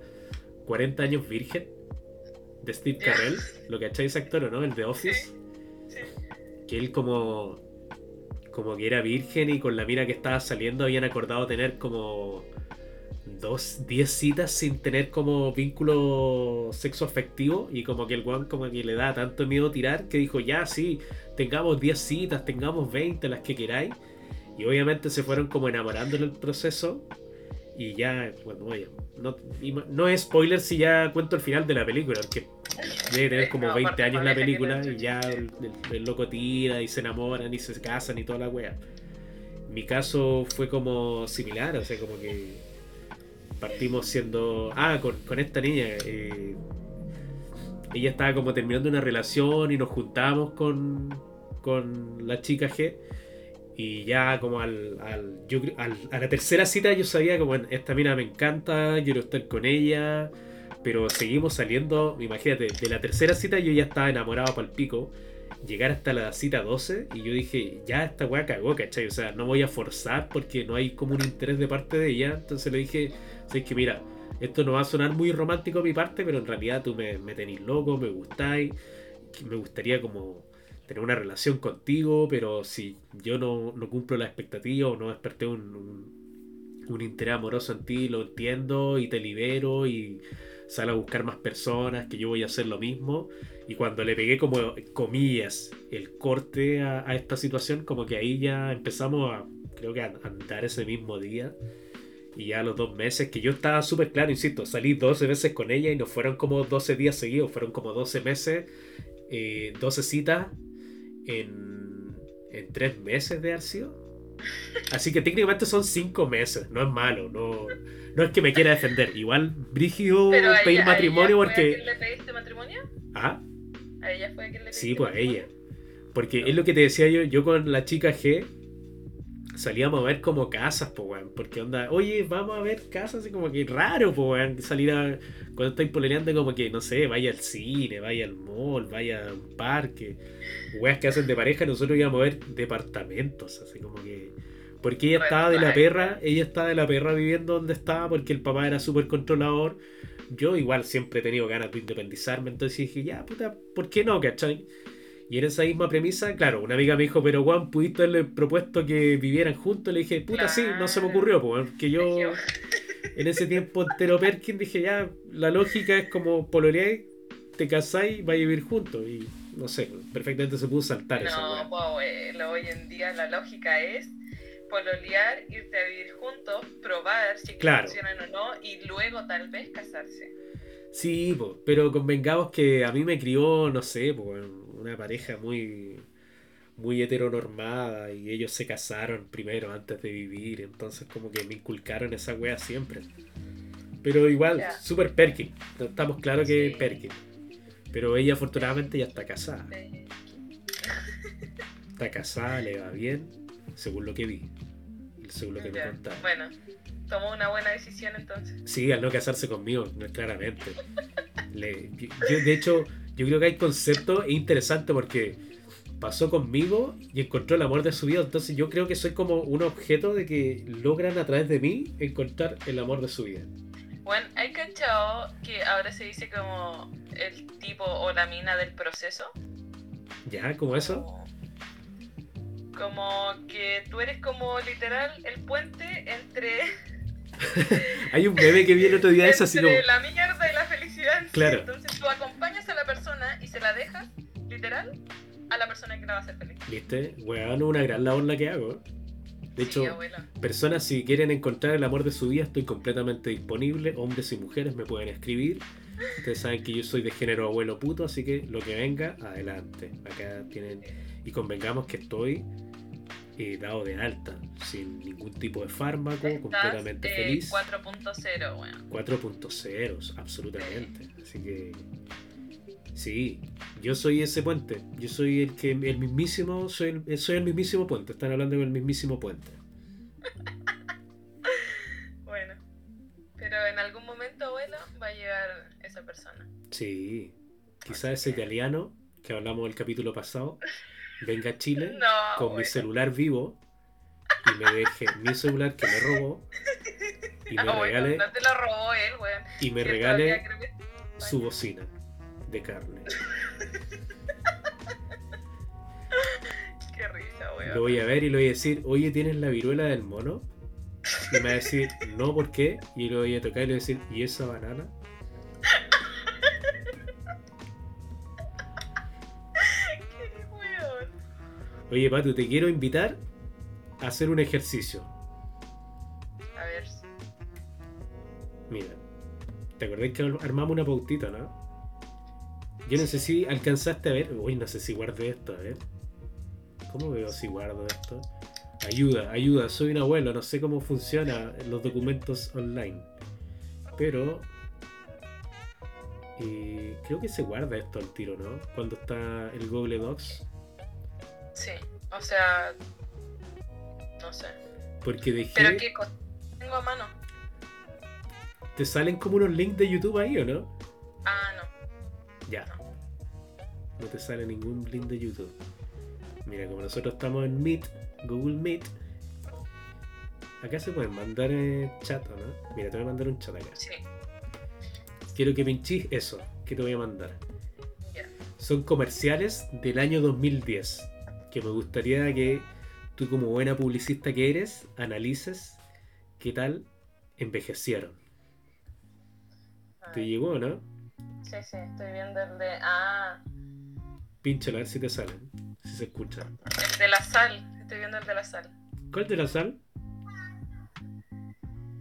40 años virgen de Steve Carell. Lo que ese actor o no, el de Office. Que él como como que era virgen y con la mira que estaba saliendo habían acordado tener como dos, diez citas sin tener como vínculo sexo afectivo y como que el guan como que le da tanto miedo tirar que dijo ya sí, tengamos 10 citas, tengamos 20, las que queráis. Y obviamente se fueron como enamorando en el proceso. Y ya, bueno, oye, no, no es spoiler si ya cuento el final de la película, porque debe tener como 20 años la película y ya el, loco tira y se enamoran y se casan y toda la wea. Mi caso fue como similar, o sea, como que partimos siendo. Ah, con, esta niña. Eh, ella estaba como terminando una relación y nos juntamos con, con la chica G. Y ya como al, a la tercera cita yo sabía como esta mina me encanta, quiero estar con ella. Pero seguimos saliendo, imagínate, de la tercera cita yo ya estaba enamorado para el pico. Llegar hasta la cita 12 y yo dije, ya esta weá cagó, ¿cachai? O sea, no voy a forzar porque no hay como un interés de parte de ella. Entonces le dije, ¿sabes que Mira, esto no va a sonar muy romántico a mi parte, pero en realidad tú me, me loco, me gustáis, me gustaría como tener una relación contigo, pero si yo no, no cumplo la expectativa o no desperté un, un, interés amoroso en ti, lo entiendo y te libero y sale a buscar más personas, que yo voy a hacer lo mismo. Y cuando le pegué como comillas el corte a, a esta situación, como que ahí ya empezamos a, creo que a andar ese mismo día. Y ya a los dos meses, que yo estaba súper claro, insisto, salí 12 veces con ella y no fueron como 12 días seguidos, fueron como 12 meses, eh, 12 citas en, en 3 meses de haber Así que técnicamente son 5 meses, no es malo, no, no es que me quiera defender. Igual, Brigio pedir matrimonio porque. ¿A quién le pediste matrimonio? ¿Ah? ¿A ella fue a quien le pediste Sí, pues a ella. Porque es lo que te decía yo, yo con la chica G salíamos a ver como casas, pues, weón. Porque onda, oye, vamos a ver casas, así como que raro, pues, weón. Salir a. Cuando estáis polereando, como que, no sé, vaya al cine, vaya al mall, vaya a un parque. Weas que hacen de pareja, nosotros íbamos a ver departamentos, así como que. Porque ella estaba de la perra, ella estaba de la perra viviendo donde estaba, porque el papá era súper controlador. Yo igual siempre he tenido ganas de independizarme, entonces dije, ya, puta, ¿por qué no, cachai? Y en esa misma premisa, claro, una amiga me dijo, pero Juan, ¿pudiste haberle propuesto que vivieran juntos? Le dije, puta, sí, no se me ocurrió, porque yo en ese tiempo entero Perkin dije, ya, la lógica es como pololear, te casáis, vais a vivir juntos. Y no sé, perfectamente se pudo saltar no, eso. No, pues hoy en día la lógica es pololear, irte a vivir juntos, probar si funcionan o no, y luego tal vez casarse. Sí, pero convengamos que a mí me crió, no sé, una pareja muy muy heteronormada y ellos se casaron primero antes de vivir, entonces como que me inculcaron esa wea siempre. Pero igual, super Perkin, estamos claros que es Perkin. Pero ella afortunadamente ya está casada. Está casada, le va bien, según lo que vi. Según lo que me contaron. Bueno, tomó una buena decisión entonces. Sí, al no casarse conmigo, claramente. de hecho, yo creo que hay conceptos interesantes porque pasó conmigo y encontró el amor de su vida. Entonces yo creo que soy como un objeto de que logran a través de mí encontrar el amor de su vida. Bueno, hay cachado que ahora se dice como el tipo o la mina del proceso. ¿Ya? ¿Como eso? Como, que tú eres como literal el puente entre... hay un bebé que viene otro día es así como... la mierda y la felicidad. Claro. Entonces tú acompañas a la persona y se la dejas, literal, a la persona que la va a hacer feliz. ¿Viste? Weón, una gran labor la que hago. De hecho, personas si quieren encontrar el amor de su vida, estoy completamente disponible. Hombres y mujeres me pueden escribir. Ustedes saben que yo soy de género abuelo puto, así que lo que venga, adelante. Acá tienen. Y convengamos que estoy eh, dado de alta, sin ningún tipo de fármaco, completamente eh, feliz. 4.0, weón. 4.0, absolutamente. Así que Sí, yo soy ese puente. Yo soy el que el mismísimo, soy el, soy el mismísimo puente. Están hablando del mismísimo puente. bueno, pero en algún momento, bueno, va a llegar esa persona. Sí, quizás ese italiano que hablamos el capítulo pasado venga a Chile con mi celular vivo y me deje mi celular que me robó y me ah, regale. no te lo robó él, Y me regale su bocina de carne. Qué risa, weón. Lo voy a ver y le voy a decir, oye, ¿tienes la viruela del mono? Y me va a decir, no, ¿por qué? Y lo voy a tocar y le voy a decir, ¿y esa banana? Oye, Pato, te quiero invitar a hacer un ejercicio. A ver. Mira, ¿te acordás que armamos una pautita, no? Yo no sé si alcanzaste a ver. Uy, no sé si guardé esto, a ver. ¿Cómo veo si guardo esto? Ayuda, ayuda, soy un abuelo, no sé cómo funciona los documentos online. Pero. Eh, creo que se guarda esto al tiro, ¿no? Cuando está el Google Docs. Sí, o sea. No sé. Porque dejé. ¿Pero cosa tengo a mano? ¿Te salen como unos links de YouTube ahí o no? Ah, no. Ya. No te sale ningún link de YouTube. Mira, como nosotros estamos en Meet, Google Meet, acá se pueden mandar eh, chat, no? Mira, te voy a mandar un chat acá. Sí. Quiero que pinches eso que te voy a mandar. Son comerciales del año 2010. Que me gustaría que tú, como buena publicista que eres, analices qué tal envejecieron. ¿Te llegó, no? Sí, sí, estoy viendo el de. Ah. Pínchalo a ver si te salen. Si se escucha. El de la sal. Estoy viendo el de la sal. ¿Cuál de la sal?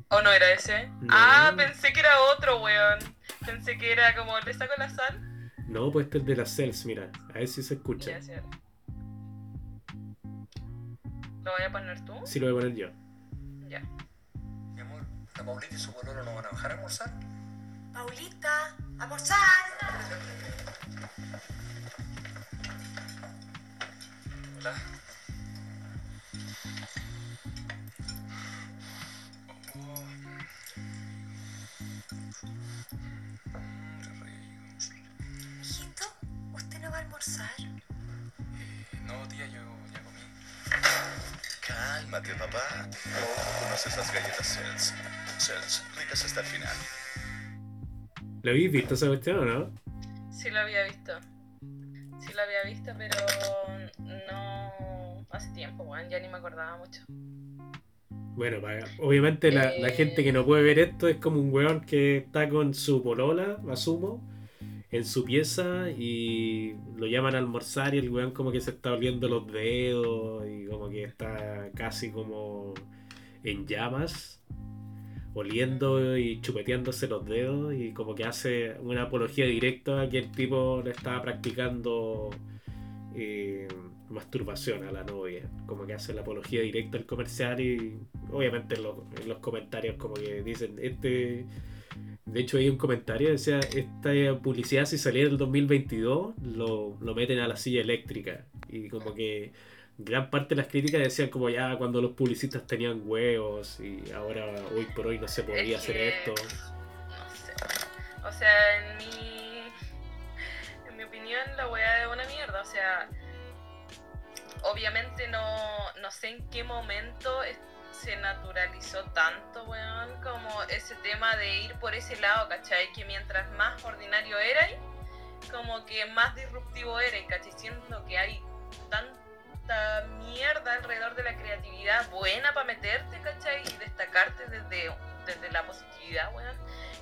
¿O no era ese? Ah, pensé que era otro, weón. Pensé que era como el de saco la sal. No, pues este es de las cells, mira. A ver si se escucha. ¿Lo voy a poner tú? Sí, lo voy a poner yo. Ya. Mi amor, ¿la Paulita y su bololo no van a bajar a almorzar? Paulita, almorzar. Hola. Hijito, ¿usted no va a almorzar? Eh, no, tía, yo. Cálmate, papá. ¿No conoces las galletas Cells? Cells, ricas hasta el final. ¿Lo habéis visto esa cuestión o no? Sí, lo había visto. Sí, sí lo había visto, pero no hace tiempo, weón, ya ni me acordaba mucho. Bueno, para- obviamente la, la Eh. gente que no puede ver esto es como un weón que está con su polola, asumo, en su pieza y lo llaman almorzar y el weón como que se está oliendo los dedos y como que está casi como en llamas, oliendo y chupeteándose los dedos y como que hace una apología directa a que el tipo le estaba practicando eh, masturbación a la novia. Como que hace la apología directa al comercial y obviamente en los, en los comentarios como que dicen, este... De hecho hay un comentario que decía, esta publicidad si saliera el 2022 lo, lo meten a la silla eléctrica. Y como que gran parte de las críticas decían como ya cuando los publicistas tenían huevos y ahora hoy por hoy no se podía Es hacer esto. No sé. O sea, en mi. En mi opinión, la weá es una mierda. O sea, obviamente no, no sé en qué momento es- se naturalizó tanto, weón, como ese tema de ir por ese lado, ¿cachai? Que mientras más ordinario erais, como que más disruptivo erais, ¿cachai? Siendo que hay tanta mierda alrededor de la creatividad buena para meterte, ¿cachai? Y destacarte desde, desde la positividad, weón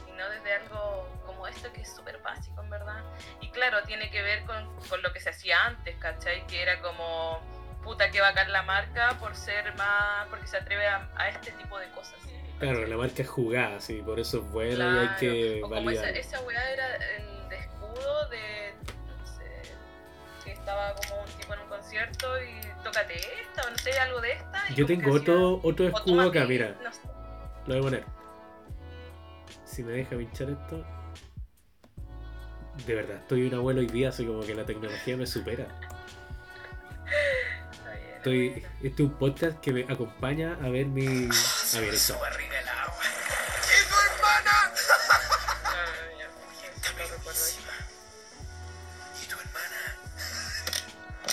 y no desde algo como esto que es súper básico, en verdad. Y claro, tiene que ver con, con lo que se hacía antes, ¿cachai? Que era como, puta, que bacán la marca por ser más, porque se atreve a, a este tipo de cosas. Claro, la marca es jugada, sí, por eso es buena y hay que O como esa, esa weá era el de escudo de, no sé, que estaba como un tipo en un concierto y tócate esta, o no sé, algo de esta. y Yo tengo hacía- otro, otro escudo acá, mira, no sé. lo voy a poner. Si me deja pinchar esto. De verdad, estoy un abuelo hoy día, así como que la tecnología me supera. Estoy, este es un podcast que me acompaña a ver mi. A ver, eso. ¿Y tu hermana?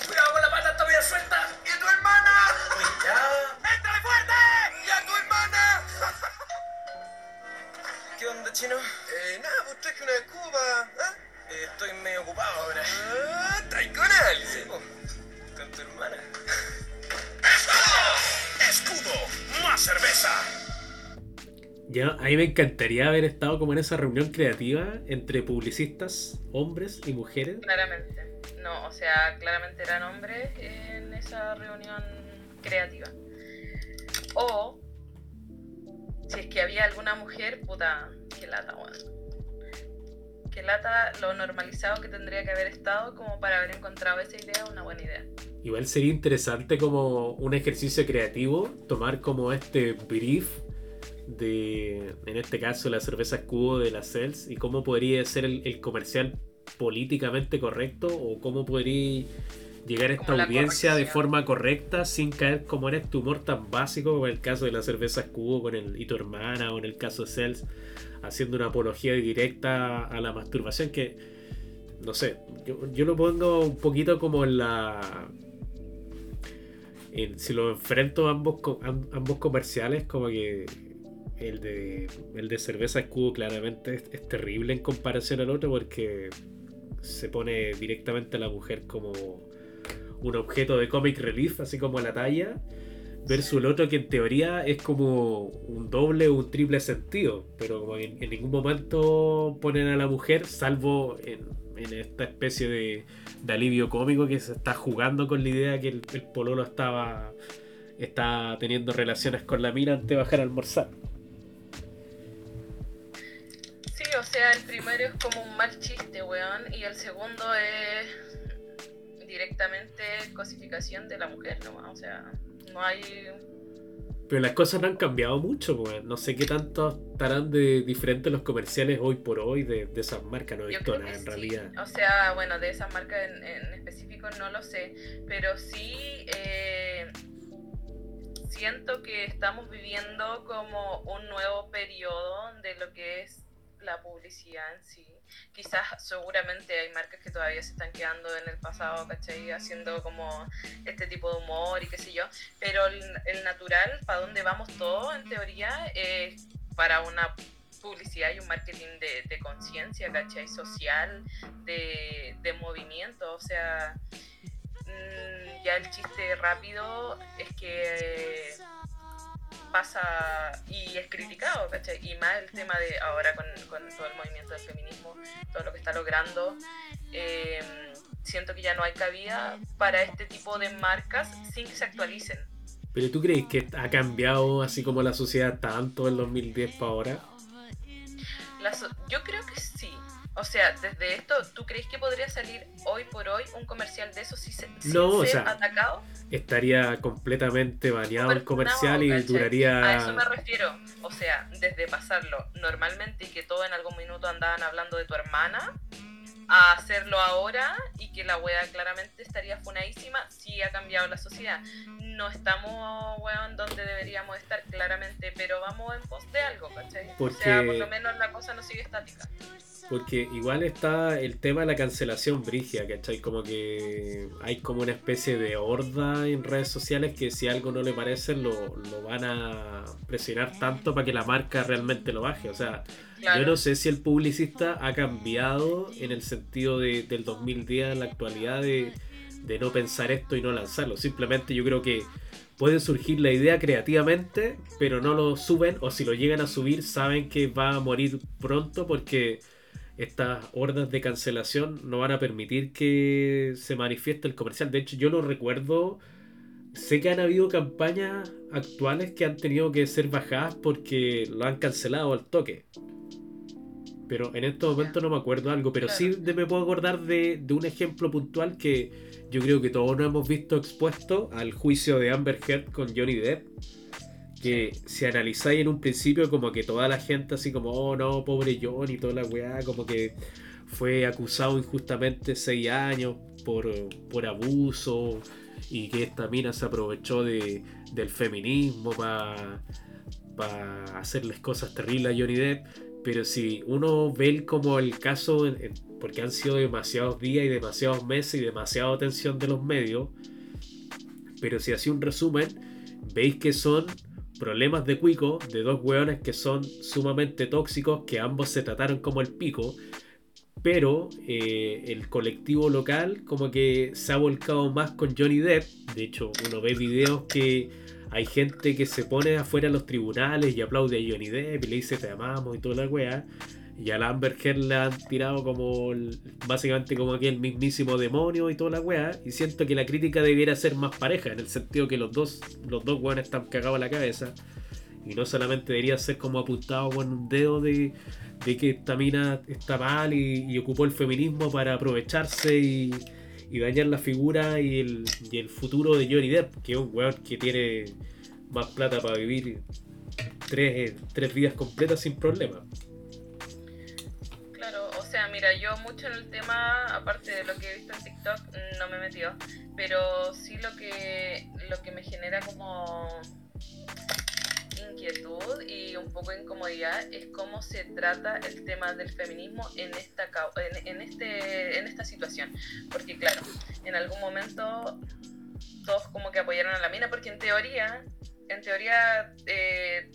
¡Cuidado con la pata todavía suelta! ¿Y tu hermana? Pues ya. ¡Éntale fuerte! ¿Y a tu hermana? ¿Qué onda, chino? Eh, nada, pues traje una escuba. ¿ah? Eh, estoy medio ocupado ahora. Ah, ¿estás con él? Sí, pues, con tu hermana. ¡Escudo! ¡Más cerveza! Ya, a mí me encantaría haber estado como en esa reunión creativa entre publicistas, hombres y mujeres. Claramente. No, o sea, claramente eran hombres en esa reunión creativa. O si es que había alguna mujer, puta, qué lata, weón. Lata lo normalizado que tendría que haber estado como para haber encontrado esa idea una buena idea. Igual sería interesante como un ejercicio creativo, tomar como este brief de, en este caso, la cerveza escudo de la Cells y cómo podría ser el, el comercial políticamente correcto o cómo podría llegar a esta audiencia de forma correcta sin caer como en este humor tan básico como en el caso de la cerveza escudo con el y tu hermana o en el caso de Cells haciendo una apología directa a la masturbación que no sé, yo, yo lo pongo un poquito como en la si lo enfrento a ambos, ambos comerciales, como que el de, el de cerveza escudo claramente es, es terrible en comparación al otro porque se pone directamente a la mujer como un objeto de comic relief, así como la talla, versus el otro que en teoría es como un doble o un triple sentido, pero como en, ningún momento ponen a la mujer, salvo en, esta especie de, de alivio cómico que se está jugando con la idea que el, el pololo estaba está teniendo relaciones con la mina antes de bajar a almorzar. Sí, o sea, el primero es como un mal chiste, weón, y el segundo es directamente cosificación de la mujer nomás, o sea, no hay... Pero las cosas no han cambiado mucho, pues. No sé qué tanto estarán de diferentes los comerciales hoy por hoy de, de esas marcas. No he visto nada en sí. realidad. O sea, bueno, de esa marca en, en específico no lo sé, pero sí eh, siento que estamos viviendo como un nuevo periodo de lo que es la publicidad en sí. Quizás seguramente hay marcas que todavía se están quedando en el pasado, ¿cachai? Haciendo como este tipo de humor y qué sé yo, pero el, el natural, para donde vamos todos, en teoría, es para una publicidad y un marketing de, de conciencia, ¿cachai? Social, de, de movimiento, o sea, mm, ya el chiste rápido es que pasa y es criticado, ¿cachai? Y más el tema de ahora con, con todo el movimiento del feminismo, todo lo que está logrando, eh, siento que ya no hay cabida para este tipo de marcas sin que se actualicen. Pero tú crees que ha cambiado así como la sociedad tanto del 2010 para ahora? La so- yo creo que sí. O sea, desde esto, ¿tú crees que podría salir hoy por hoy un comercial de eso si se, sin No, o sea, atacado? Estaría completamente baneado el comercial y duraría... A eso me refiero. O sea, desde pasarlo normalmente y que todo en algún minuto andaban hablando de tu hermana, a hacerlo ahora y que la wea claramente estaría funadísima, sí ha cambiado la sociedad. No estamos, weón, donde deberíamos estar claramente, pero vamos en pos de algo, ¿cachai? O sea, Porque- por lo menos la cosa no sigue estática. Porque igual está el tema de la cancelación brigia, ¿cachai? Como que hay como una especie de horda en redes sociales que si algo no le parece lo, lo van a presionar tanto para que la marca realmente lo baje. O sea, Claro. yo no sé si el publicista ha cambiado en el sentido de, del 2010 a la actualidad de, de no pensar esto y no lanzarlo. Simplemente yo creo que puede surgir la idea creativamente, pero no lo suben o si lo llegan a subir saben que va a morir pronto porque estas hordas de cancelación no van a permitir que se manifieste el comercial. De hecho, yo lo recuerdo. Sé que han habido campañas actuales que han tenido que ser bajadas porque lo han cancelado al toque. Pero en estos momentos no me acuerdo algo. Pero sí me puedo acordar de, de un ejemplo puntual que yo creo que todos nos hemos visto expuesto al juicio de Amber Heard con Johnny Depp. Que si analizáis en un principio como que toda la gente así como, oh no, pobre Johnny, toda la weá, como que fue acusado injustamente seis años por, por abuso y que esta mina se aprovechó de, del feminismo para hacerles cosas terribles a Johnny Depp. Pero si uno ve como el caso, porque han sido demasiados días y demasiados meses y demasiada atención de los medios, pero si así un resumen, veis que son problemas de cuico de dos hueones que son sumamente tóxicos, que ambos se trataron como el pico, pero eh, el colectivo local como que se ha volcado más con Johnny Depp. De hecho, uno ve videos que hay gente que se pone afuera de los tribunales y aplaude a Johnny Depp y le dice te amamos y toda la wea. Y a la Amber Heard han tirado como básicamente como aquí el mismísimo demonio y toda la wea. Y siento que la crítica debiera ser más pareja, en el sentido que los dos, los dos weones están cagados a la cabeza. Y no solamente debería ser como apuntado con un dedo de, de que esta mina está mal y, ocupó el feminismo para aprovecharse y, y dañar la figura y el, futuro de Johnny Depp, que es un weón que tiene más plata para vivir tres, tres vidas completas sin problema. Mira, yo mucho en el tema, aparte de lo que he visto en TikTok, no me he metido, pero sí lo que, lo que me genera como inquietud y un poco incomodidad es cómo se trata el tema del feminismo en esta, en, en este, en esta situación. Porque claro, en algún momento todos como que apoyaron a la mina, porque en teoría, en teoría... eh,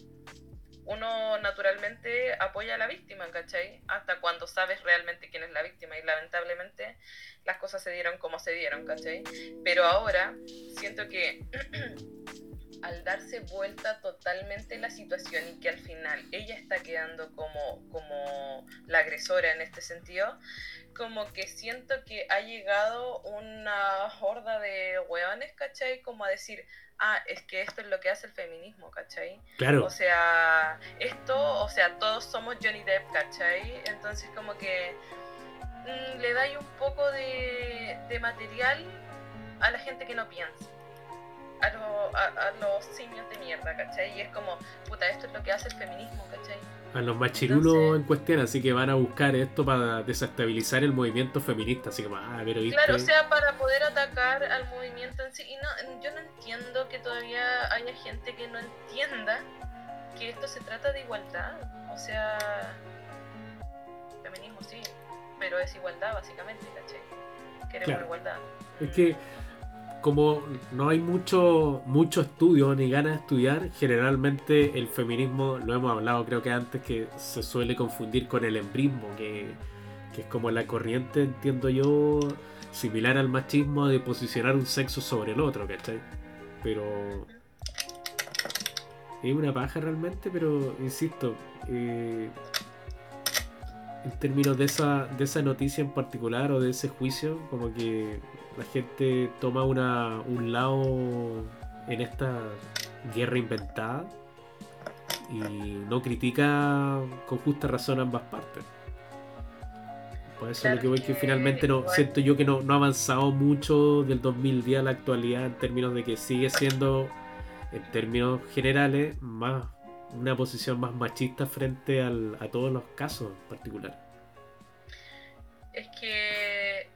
uno naturalmente apoya a la víctima, ¿cachai? Hasta cuando sabes realmente quién es la víctima y lamentablemente las cosas se dieron como se dieron, ¿cachai? Pero ahora siento que al darse vuelta totalmente la situación y que al final ella está quedando como, como la agresora en este sentido, como que siento que ha llegado una horda de hueones, ¿cachai? Como a decir, ah, es que esto es lo que hace el feminismo, ¿cachai? Claro, O sea, esto, o sea, todos somos Johnny Depp, ¿cachai? Entonces como que mm, le dais un poco de, de material a la gente que no piensa. A, lo- a, a los simios de mierda, ¿cachai? Y es como, puta, esto es lo que hace el feminismo, ¿cachai? A los machirulos entonces- en cuestión, así que van a buscar esto para desestabilizar el movimiento feminista, así como, ah, pero viste... Claro, o sea, para poder atacar al movimiento en sí. Y no, yo no entiendo que todavía haya gente que no entienda que esto se trata de igualdad. O sea, feminismo sí, pero es igualdad básicamente, ¿cachai? Queremos Claro. igualdad. Es que como no hay mucho, mucho estudio ni ganas de estudiar, generalmente el feminismo, lo hemos hablado creo que antes, que se suele confundir con el embrismo, que, que es como la corriente, entiendo yo, similar al machismo de posicionar un sexo sobre el otro, ¿cachai? Pero es una paja realmente, pero insisto, eh, en términos de esa, de esa noticia en particular o de ese juicio, como que la gente toma una, un lado en esta guerra inventada y no critica con justa razón ambas partes. Por eso es lo que voy que finalmente no siento yo que no, no ha avanzado mucho del 2010 a la actualidad en términos de que sigue siendo en términos generales más una posición más machista frente al, a todos los casos en particular. Es que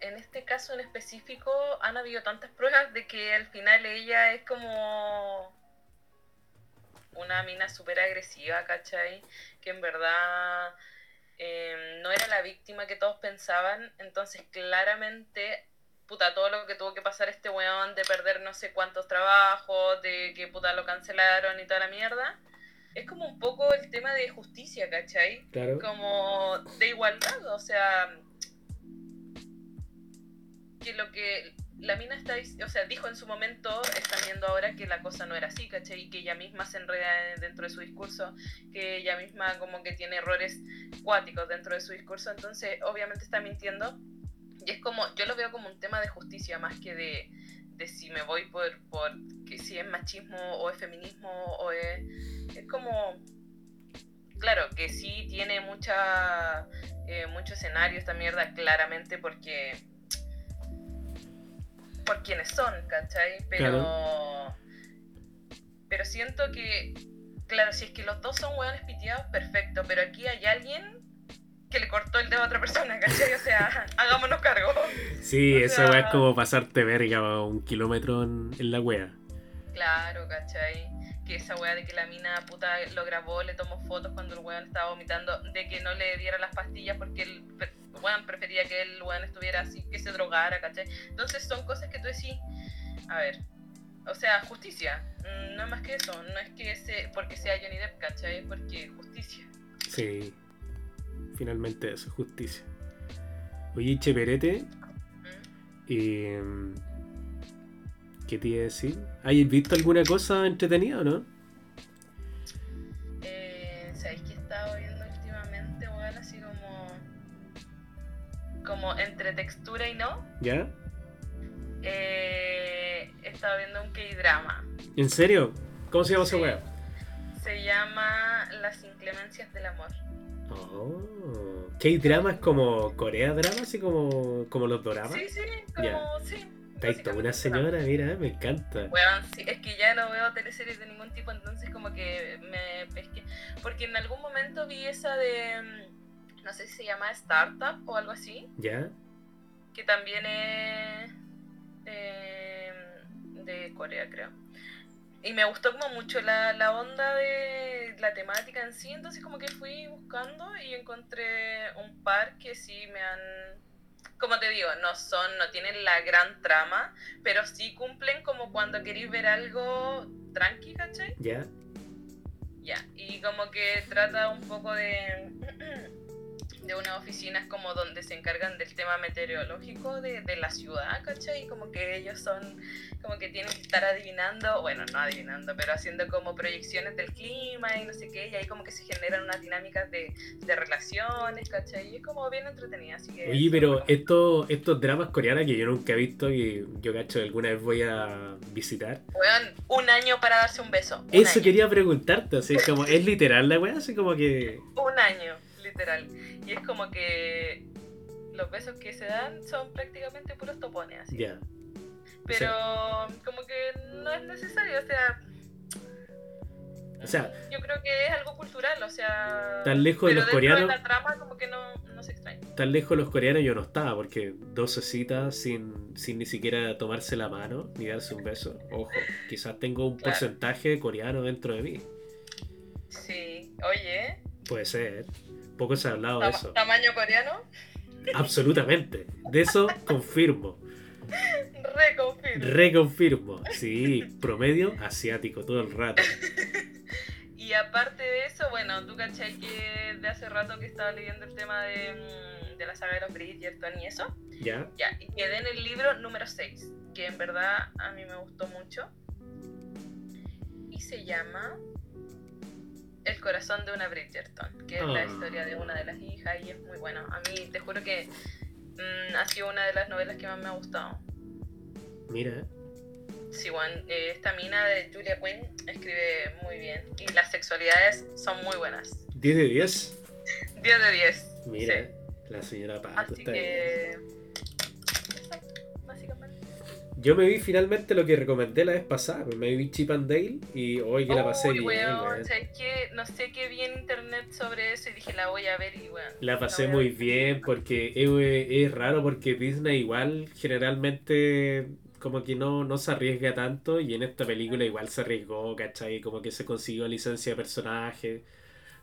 en este caso en específico han habido tantas pruebas de que al final ella es como una mina súper agresiva, ¿cachai? Que en verdad eh, no era la víctima que todos pensaban, entonces claramente puta, todo lo que tuvo que pasar este weón de perder no sé cuántos trabajos, de que puta lo cancelaron y toda la mierda, es como un poco el tema de justicia, ¿cachai? Claro. Como de igualdad, o sea, que lo que la mina está, o sea, dijo en su momento, está viendo ahora que la cosa no era así, ¿cachai? Y que ella misma se enreda dentro de su discurso, que ella misma como que tiene errores cuáticos dentro de su discurso, entonces obviamente está mintiendo y es como, yo lo veo como un tema de justicia más que de, de si me voy por, por que si es machismo o es feminismo o es, es como, claro, que sí tiene mucha, eh, mucho escenario esta mierda claramente porque, por quienes son, ¿cachai? Pero, Claro. pero siento que, claro, si es que los dos son hueones piteados, perfecto, pero aquí hay alguien que le cortó el dedo a otra persona, ¿cachai? O sea, hagámonos cargo. Sí, O esa weá sea- es como pasarte verga un kilómetro en, en la wea. Claro, ¿cachai? Que esa weá de que la mina puta lo grabó, le tomó fotos cuando el weón estaba vomitando, de que no le diera las pastillas porque el weón prefería que el weón estuviera así, que se drogara, ¿cachai? Entonces son cosas que tú decís, a ver, o sea, justicia, mm, no es más que eso, no es que se, porque sea Johnny Depp, ¿cachai? Porque justicia. Sí, finalmente eso, justicia. Oye, Cheperete, eh, ¿qué te iba a decir? ¿Hayas visto alguna cosa entretenida o no? Eh, ¿Sabéis que he estado viendo últimamente, weón? Así como. como entre textura y no. ¿Ya? Eh, he estado viendo un K-drama. ¿En serio? ¿Cómo se llama Sí. wea? Se llama Las inclemencias del amor. Oh, K-drama es como Corea drama, así como, como los doramas. Sí, sí, como. Sí. Está una señora, mira, me encanta. Weón, sí, es que ya no veo teleseries de ningún tipo, entonces como que me pesqué. Porque en algún momento vi esa de. mm, No sé si se llama Startup o algo así. ¿Ya? que también es eh, de Corea, creo. Y me gustó como mucho la, la onda de la temática en sí, entonces como que fui buscando y encontré un par que sí me han, como te digo, no son, no tienen la gran trama, pero sí cumplen como cuando queréis ver algo tranqui, ¿cachai? ¿Ya? Ya, y como que trata un poco de, de unas oficinas como donde se encargan del tema meteorológico de, de la ciudad, ¿cachai? Y como que ellos son, como que tienen que estar adivinando, bueno, no adivinando, pero haciendo como proyecciones del clima y no sé qué, y ahí como que se generan unas dinámicas de, de relaciones, ¿cachai? Y es como bien entretenida, así que... Oye, pero bueno. estos, estos dramas coreanos que yo nunca he visto y yo cacho alguna vez voy a visitar. Un año para darse un beso. un Eso año. quería preguntarte, así como, ¿es literal la wea? Así como que. un año, literal. Y es como que los besos que se dan son prácticamente puros topones, así. Ya. Pero como que no es necesario, o sea... O sea, Yo creo que es algo cultural, o sea... Tan lejos de los coreanos- de la trama como que no, no se extraña. tan lejos los coreanos yo no estaba, porque 12 citas sin, sin ni siquiera tomarse la mano ni darse un beso. Ojo, quizás tengo un Claro. porcentaje coreano dentro de mí. Sí, oye, Puede ser. Poco se ha hablado de eso. tamaño coreano, Absolutamente. De eso confirmo. Reconfirmo. Sí, promedio asiático todo el rato. Y aparte de eso, bueno, tú cachai que de hace rato que estaba leyendo el tema de, mm, de la saga de los Bridgerton y eso. ¿Ya? Ya, y quedé en el libro número 6, que en verdad a mí me gustó mucho. Y se llama El corazón de una Bridgerton, que es la Ah. historia de una de las hijas y es muy bueno. A mí te juro que mm, ha sido una de las novelas que más me ha gustado. Mira. Sí, Juan, eh, esta mina de Julia Quinn escribe muy bien y las sexualidades son muy buenas. 10 de 10. 10 de 10. Mira, Sí. la señora Pato Así está que... Yo me vi finalmente lo que recomendé la vez pasada. pues, Me vi Chip and Dale y hoy que la pasé Uy, bien. No sé qué vi en internet sobre eso y dije la voy a ver y weón. La pasé muy bien porque es, es raro porque Disney igual generalmente como que no, no se arriesga tanto y en esta película igual se arriesgó, ¿cachai? Como que se consiguió licencia de personaje.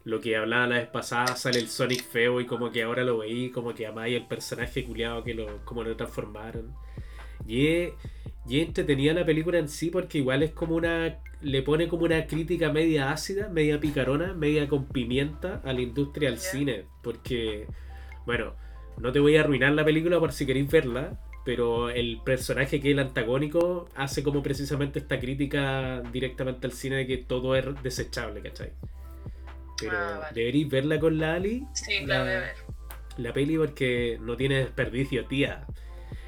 Lo que hablaba la vez pasada sale el Sonic feo y como que ahora lo veí, como que amáis el personaje culiado que lo, como lo transformaron. Y es, y es entretenida la película en sí porque igual es como una... Le pone como una crítica media ácida, media picarona, media con pimienta a la industria del cine. Porque, bueno, no te voy a arruinar la película por si queréis verla, pero el personaje que es el antagónico hace como precisamente esta crítica directamente al cine de que todo es desechable, ¿cachai? Pero Ah, vale. deberéis verla con la Ali, Sí, la- la voy a ver. la peli, porque no tiene desperdicio, tía.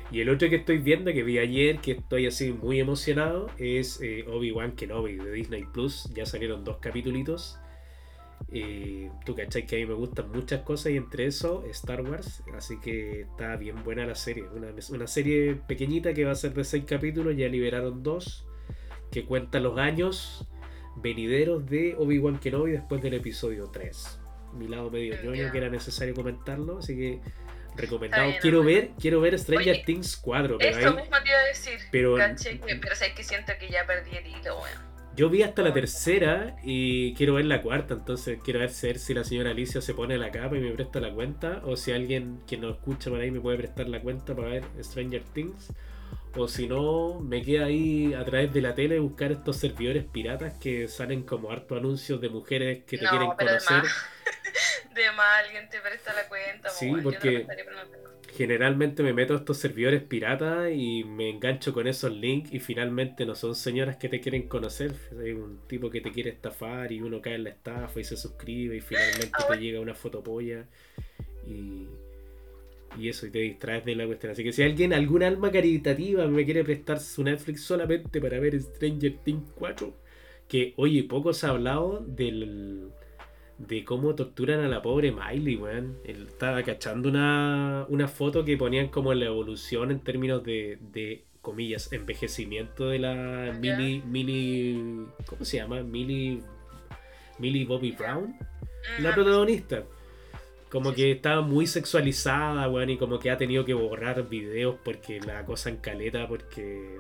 Y el otro que estoy viendo, que vi ayer, que estoy así muy emocionado, es eh, Obi-Wan Kenobi de Disney Plus. Ya salieron dos capítulos. Eh, tú cachai que a mí me gustan muchas cosas y entre eso Star Wars. Así que está bien buena la serie. Una, una serie pequeñita que va a ser de seis capítulos. Ya liberaron dos. Que cuenta los años venideros de Obi-Wan Kenobi después del episodio 3. Mi lado medio ñoño que era necesario comentarlo. Así que recomendado. bien, quiero ver, quiero ver Stranger Oye, Things 4. Pero Eso ahí, mismo te iba a decir. pero- Caché que- pero sabes que siento que ya perdí el hilo. Yo vi hasta la tercera y quiero ver la cuarta, entonces quiero ver si si la señora Alicia se pone la capa y me presta la cuenta, o si alguien que nos escucha por ahí me puede prestar la cuenta para ver Stranger Things, o si no, me queda ahí a través de la tele buscar estos servidores piratas que salen como harto anuncios de mujeres que te No, quieren pero de conocer. más. De más alguien te presta la cuenta, Sí, porque- no. Generalmente me meto a estos servidores piratas y me engancho con esos links y finalmente no son señoras que te quieren conocer, hay un tipo que te quiere estafar y uno cae en la estafa y se suscribe y finalmente Ah, te llega una fotopolla y, y eso y te distraes de la cuestión. Así que si alguien, algún alma caritativa me quiere prestar su Netflix solamente para ver Stranger Things 4, que oye, poco se ha hablado del de cómo torturan a la pobre Miley, weón. Él estaba cachando una, una foto que ponían como la evolución en términos de, de comillas, envejecimiento de la. Millie, Millie, ¿cómo se llama? Millie, Millie Bobby Brown, la protagonista. Como que estaba muy sexualizada, weón, y como que ha tenido que borrar videos porque la cosa en caleta, porque,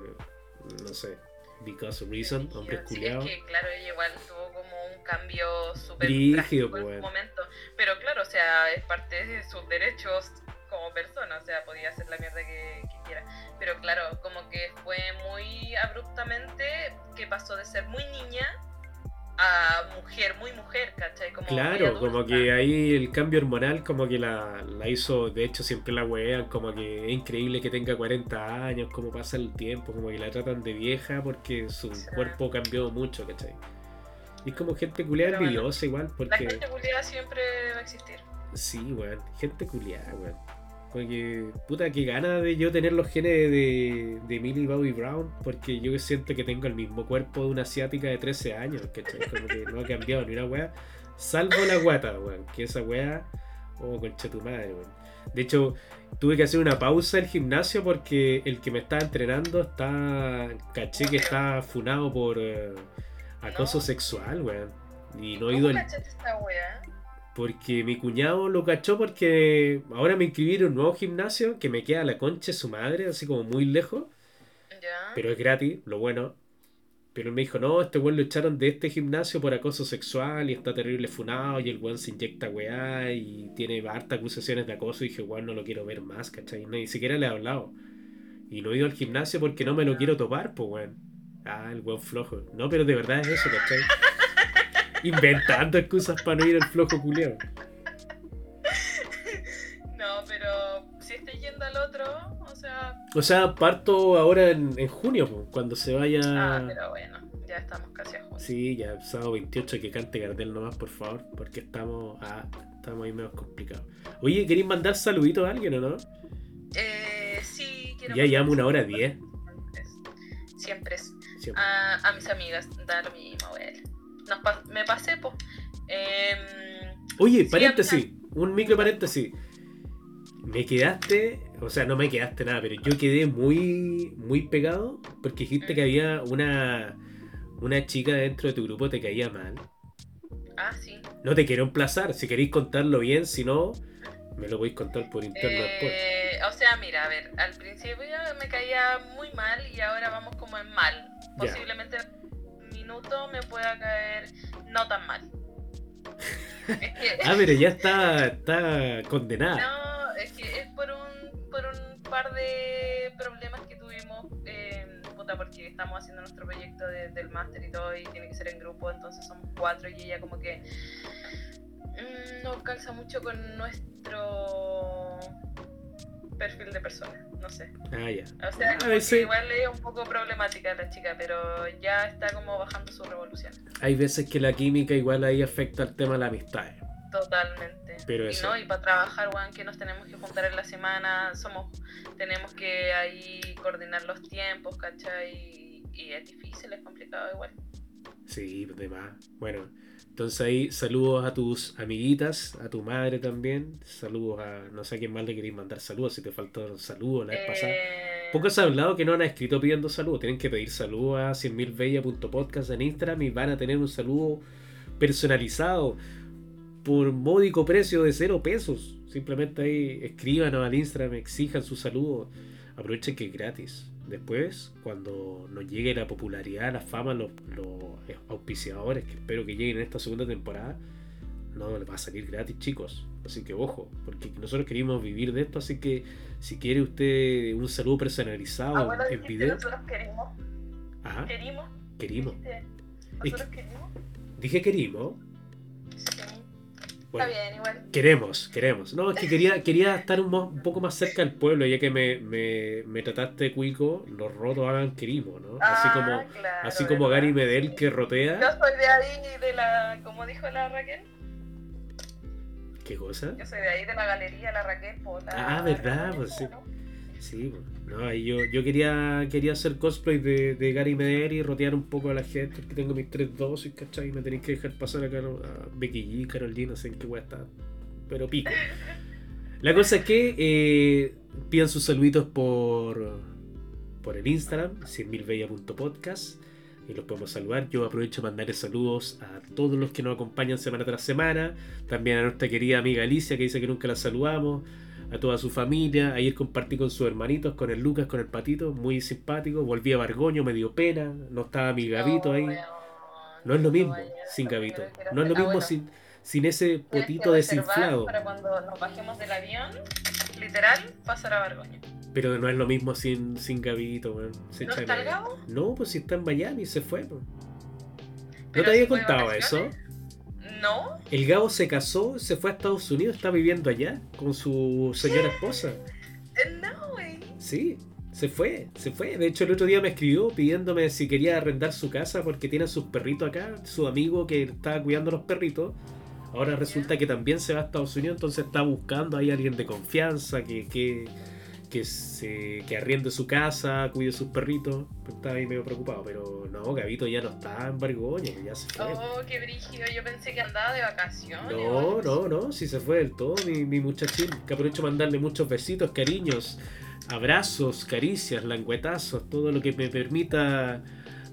no sé, because reason, hombres Sí. Es que, claro, ella igual tuvo como un cambio súper en pues. su momento. Pero claro, o sea, es parte de sus derechos como persona, o sea, podía hacer la mierda que, quiera. Pero claro, como que fue muy abruptamente que pasó de ser muy niña a mujer, muy mujer, ¿cachai? Como Claro, adulta. como que ahí el cambio hormonal como que la, la hizo, de hecho siempre la wean, como que es increíble que tenga 40 años, como pasa el tiempo, como que la tratan de vieja porque su Sí. cuerpo cambió mucho, ¿cachai? Y es como gente culiada bueno, envidiosa igual, La porque... gente culiada siempre va a existir. Sí, weón, gente culiada, weón. Porque, puta, que gana de yo tener los genes de, de Millie Bobby Brown, porque yo siento que tengo el mismo cuerpo de una asiática de 13 años, ¿cachai? Como que no ha cambiado ni una weá, salvo la guata, weón, que esa weá, oh, concha tu madre, weón. De hecho, tuve que hacer una pausa del gimnasio porque el que me estaba entrenando está, caché que está funado por eh, acoso No. sexual, weón. Y no he ¿Cómo ido al, cachaste esta wea? Porque mi cuñado lo cachó porque ahora me inscribí en un nuevo gimnasio que me queda a la concha de su madre, así como muy lejos, Ya. pero es gratis, lo bueno. Pero él me dijo, no, este weón lo echaron de este gimnasio por acoso sexual y está terrible funado y el weón se inyecta weá y tiene hartas acusaciones de acoso y dije, weón, no lo quiero ver más, ¿cachai? Ni siquiera le he hablado. Y no he ido al gimnasio porque no me lo quiero topar, pues, weón. Ah, el weón flojo. No, pero de verdad es eso, ¿cachai? Inventando excusas para no ir al flojo culeo. No, pero si estoy yendo al otro, o sea. O sea, parto ahora en, en junio, cuando se vaya. Ah, pero bueno, ya estamos casi a junio. Sí, ya sábado 28 que cante Gardel nomás, por favor, porque estamos, ah, estamos ahí medio complicados. Oye, ¿queréis mandar saluditos a alguien o no? Eh, sí, quiero. Ya llevamos una hora diez. Siempre es. Siempre. A, a mis amigas, da lo mismo. Nos pa- me pasé, pues. Oye, sí, paréntesis, un micro paréntesis. Me quedaste, o sea, no me quedaste nada, pero yo quedé muy, muy pegado porque dijiste que había una, una chica dentro de tu grupo te caía mal. ah, sí. No te quiero emplazar, si queréis contarlo bien, si no, me lo podéis contar por interno después. Eh, o sea, mira, a ver, al principio me caía muy mal y ahora vamos como en mal. Posiblemente minuto me pueda caer no tan mal. es que, Ah, pero ya está, está condenada. no, es que es por un, por un par de problemas que tuvimos, eh, puta, porque estamos haciendo nuestro proyecto de- del máster y todo y tiene que ser en grupo, entonces somos cuatro y ella como que mm, no calza mucho con nuestro perfil de persona, no sé. Ah, ya. O sea, veces- que igual es un poco problemática la chica, pero ya está como bajando su revolución. Hay veces que la química igual ahí afecta al tema de la amistad. Totalmente. Pero y eso- no, y para trabajar, weón, que nos tenemos que juntar en la semana, somos, tenemos que ahí coordinar los tiempos, ¿cachai? Y, y es difícil, es complicado igual. Sí, de más. Bueno, entonces ahí saludos a tus amiguitas, a tu madre también. Saludos a. No sé a quién más le queréis mandar saludos, si te faltó saludos la vez pasada. Eh, Poco se ha hablado que no han escrito pidiendo saludos. Tienen que pedir saludos a 100.000bella.podcast en Instagram y van a tener un saludo personalizado por módico precio de cero pesos. Simplemente ahí escríbanos al Instagram, exijan su saludo. Aprovechen que es gratis. Después, cuando nos llegue la popularidad, la fama, los, los auspiciadores, que espero que lleguen en esta segunda temporada, no les va a salir gratis, chicos. Así que ojo, porque nosotros queríamos vivir de esto, así que si quiere usted un saludo personalizado ah, bueno, en video, nosotros queremos, ajá, querimos, querimos. dijiste, Es nosotros queremos. Dije querimos. Sí. Bueno, Está bien, igual. queremos, queremos. No, es que quería, quería estar un, poco más cerca del pueblo, ya que me, me, me trataste cuico, los rotos hagan querimo, ¿no? Así Ah, como, claro, así como ¿verdad? Gary Medel que rotea. Yo soy de ahí, de la, como dijo la Raquel, ¿Qué cosa? yo soy de ahí, de la galería, la Raquel, por la Ah, ¿verdad? la Pues sí. ¿no? Sí, pues, no, ahí yo, yo quería, quería hacer cosplay de, de Gary Medel y rotear un poco a la gente, porque tengo mis tres dosis, ¿cachai? Y me tenéis que dejar pasar acá a Becky G, Carol G, no sé en qué a estar. Pero pico. La cosa es que eh, pidan sus saluditos por, por el Instagram, 100.000bella.podcast. Y los podemos saludar. Yo aprovecho de mandarles saludos a todos los que nos acompañan semana tras semana. También a nuestra querida amiga Alicia, que dice que nunca la saludamos. A toda su familia. Ayer compartí con sus hermanitos, con el Lucas, con el Patito. Muy simpático. Volví a Bargoño, me dio pena. No estaba mi Gavito ahí. No es lo mismo sin Gavito. No es lo mismo sin, sin ese potito desinflado. Para cuando nos bajemos del avión, literal, pasar a Bargoña. Pero no es lo mismo sin, sin Gavito, weón. ¿No está el. Gabo? No, pues si está en Miami, se fue. ¿No te había contado eso? No. El Gabo se casó, se fue a Estados Unidos, está viviendo allá con su señora esposa. Eh, No, güey. Sí, se fue, se fue. De hecho, el otro día me escribió pidiéndome si quería arrendar su casa porque tiene a sus perritos acá. Su amigo que estaba cuidando a los perritos. Ahora resulta que también se va a Estados Unidos, entonces está buscando ahí a alguien de confianza que, que, que, se, que arriende su casa, cuide sus perritos. Estaba ahí medio preocupado, pero no, Gabito ya no está en Bargoña, ya se fue. Oh, qué brígido. Yo pensé que andaba de vacaciones. No, no, no, si se fue del todo, mi, mi muchachín. Que aprovecho mandarle muchos besitos, cariños, abrazos, caricias, languetazos, todo lo que me permita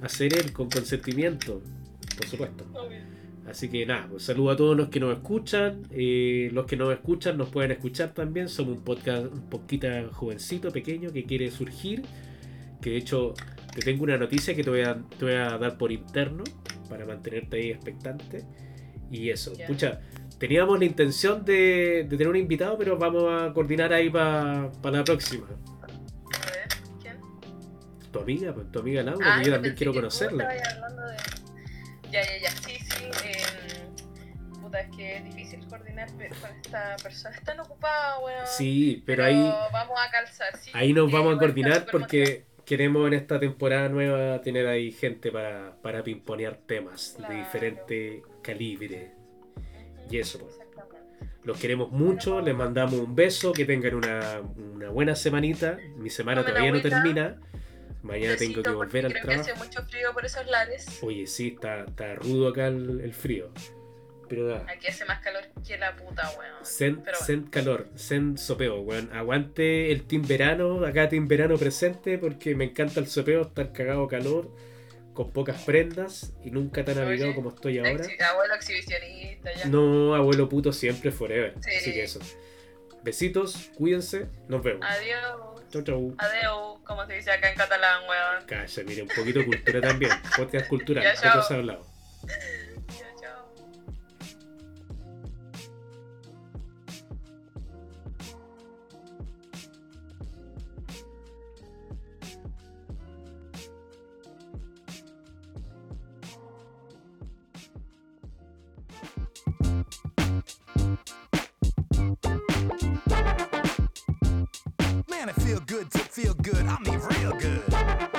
hacer él con consentimiento, por supuesto. Obvio. Así que nada, pues saludo a todos los que nos escuchan. eh, los que nos escuchan nos pueden escuchar también. Somos un podcast un poquito jovencito, pequeño, que quiere surgir. Que de hecho te tengo una noticia que te voy a, te voy a dar por interno para mantenerte ahí expectante. Y eso, Ya. pucha, teníamos la intención de, de tener un invitado, pero vamos a coordinar ahí para la próxima. A ver, ¿quién? tu amiga, pues, tu amiga Laura, Ah, que yo también quiero conocerla. Ya, ya, ya, sí, sí. em, puta, es que es difícil coordinar con esta persona. Están ocupados, weón. Sí, pero ahí, Vamos a calzar, sí. ahí nos Eh, vamos a coordinar porque queremos en esta temporada nueva tener ahí gente para, para pimponear temas de diferente calibre. y eso, pues. Los queremos mucho, les mandamos un beso, que tengan una, una buena semanita. Mi semana todavía no termina. Mañana tengo que volver al creo trabajo. que hace mucho frío por esos lares. Oye, sí, está, está rudo acá el, el frío. Pero nada. Aquí hace más calor que la puta, weón. Send, Pero bueno. send calor, send sopeo, weón. Aguante el team verano, acá team verano presente, porque me encanta el sopeo, estar cagado calor, con pocas prendas y nunca tan abrigado como estoy ahora. Abuelo exhibicionista, ya. No, abuelo puto siempre, forever. Sí. Así que eso. Besitos, cuídense, nos vemos. Adiós. Chau, chau. Adeu, como se dice acá en catalán, weón. Calla, mire, un poquito de cultura también. Podcast cultural, Ya, se ha hablado. Atlanta feel good, to feel good, I mean real good.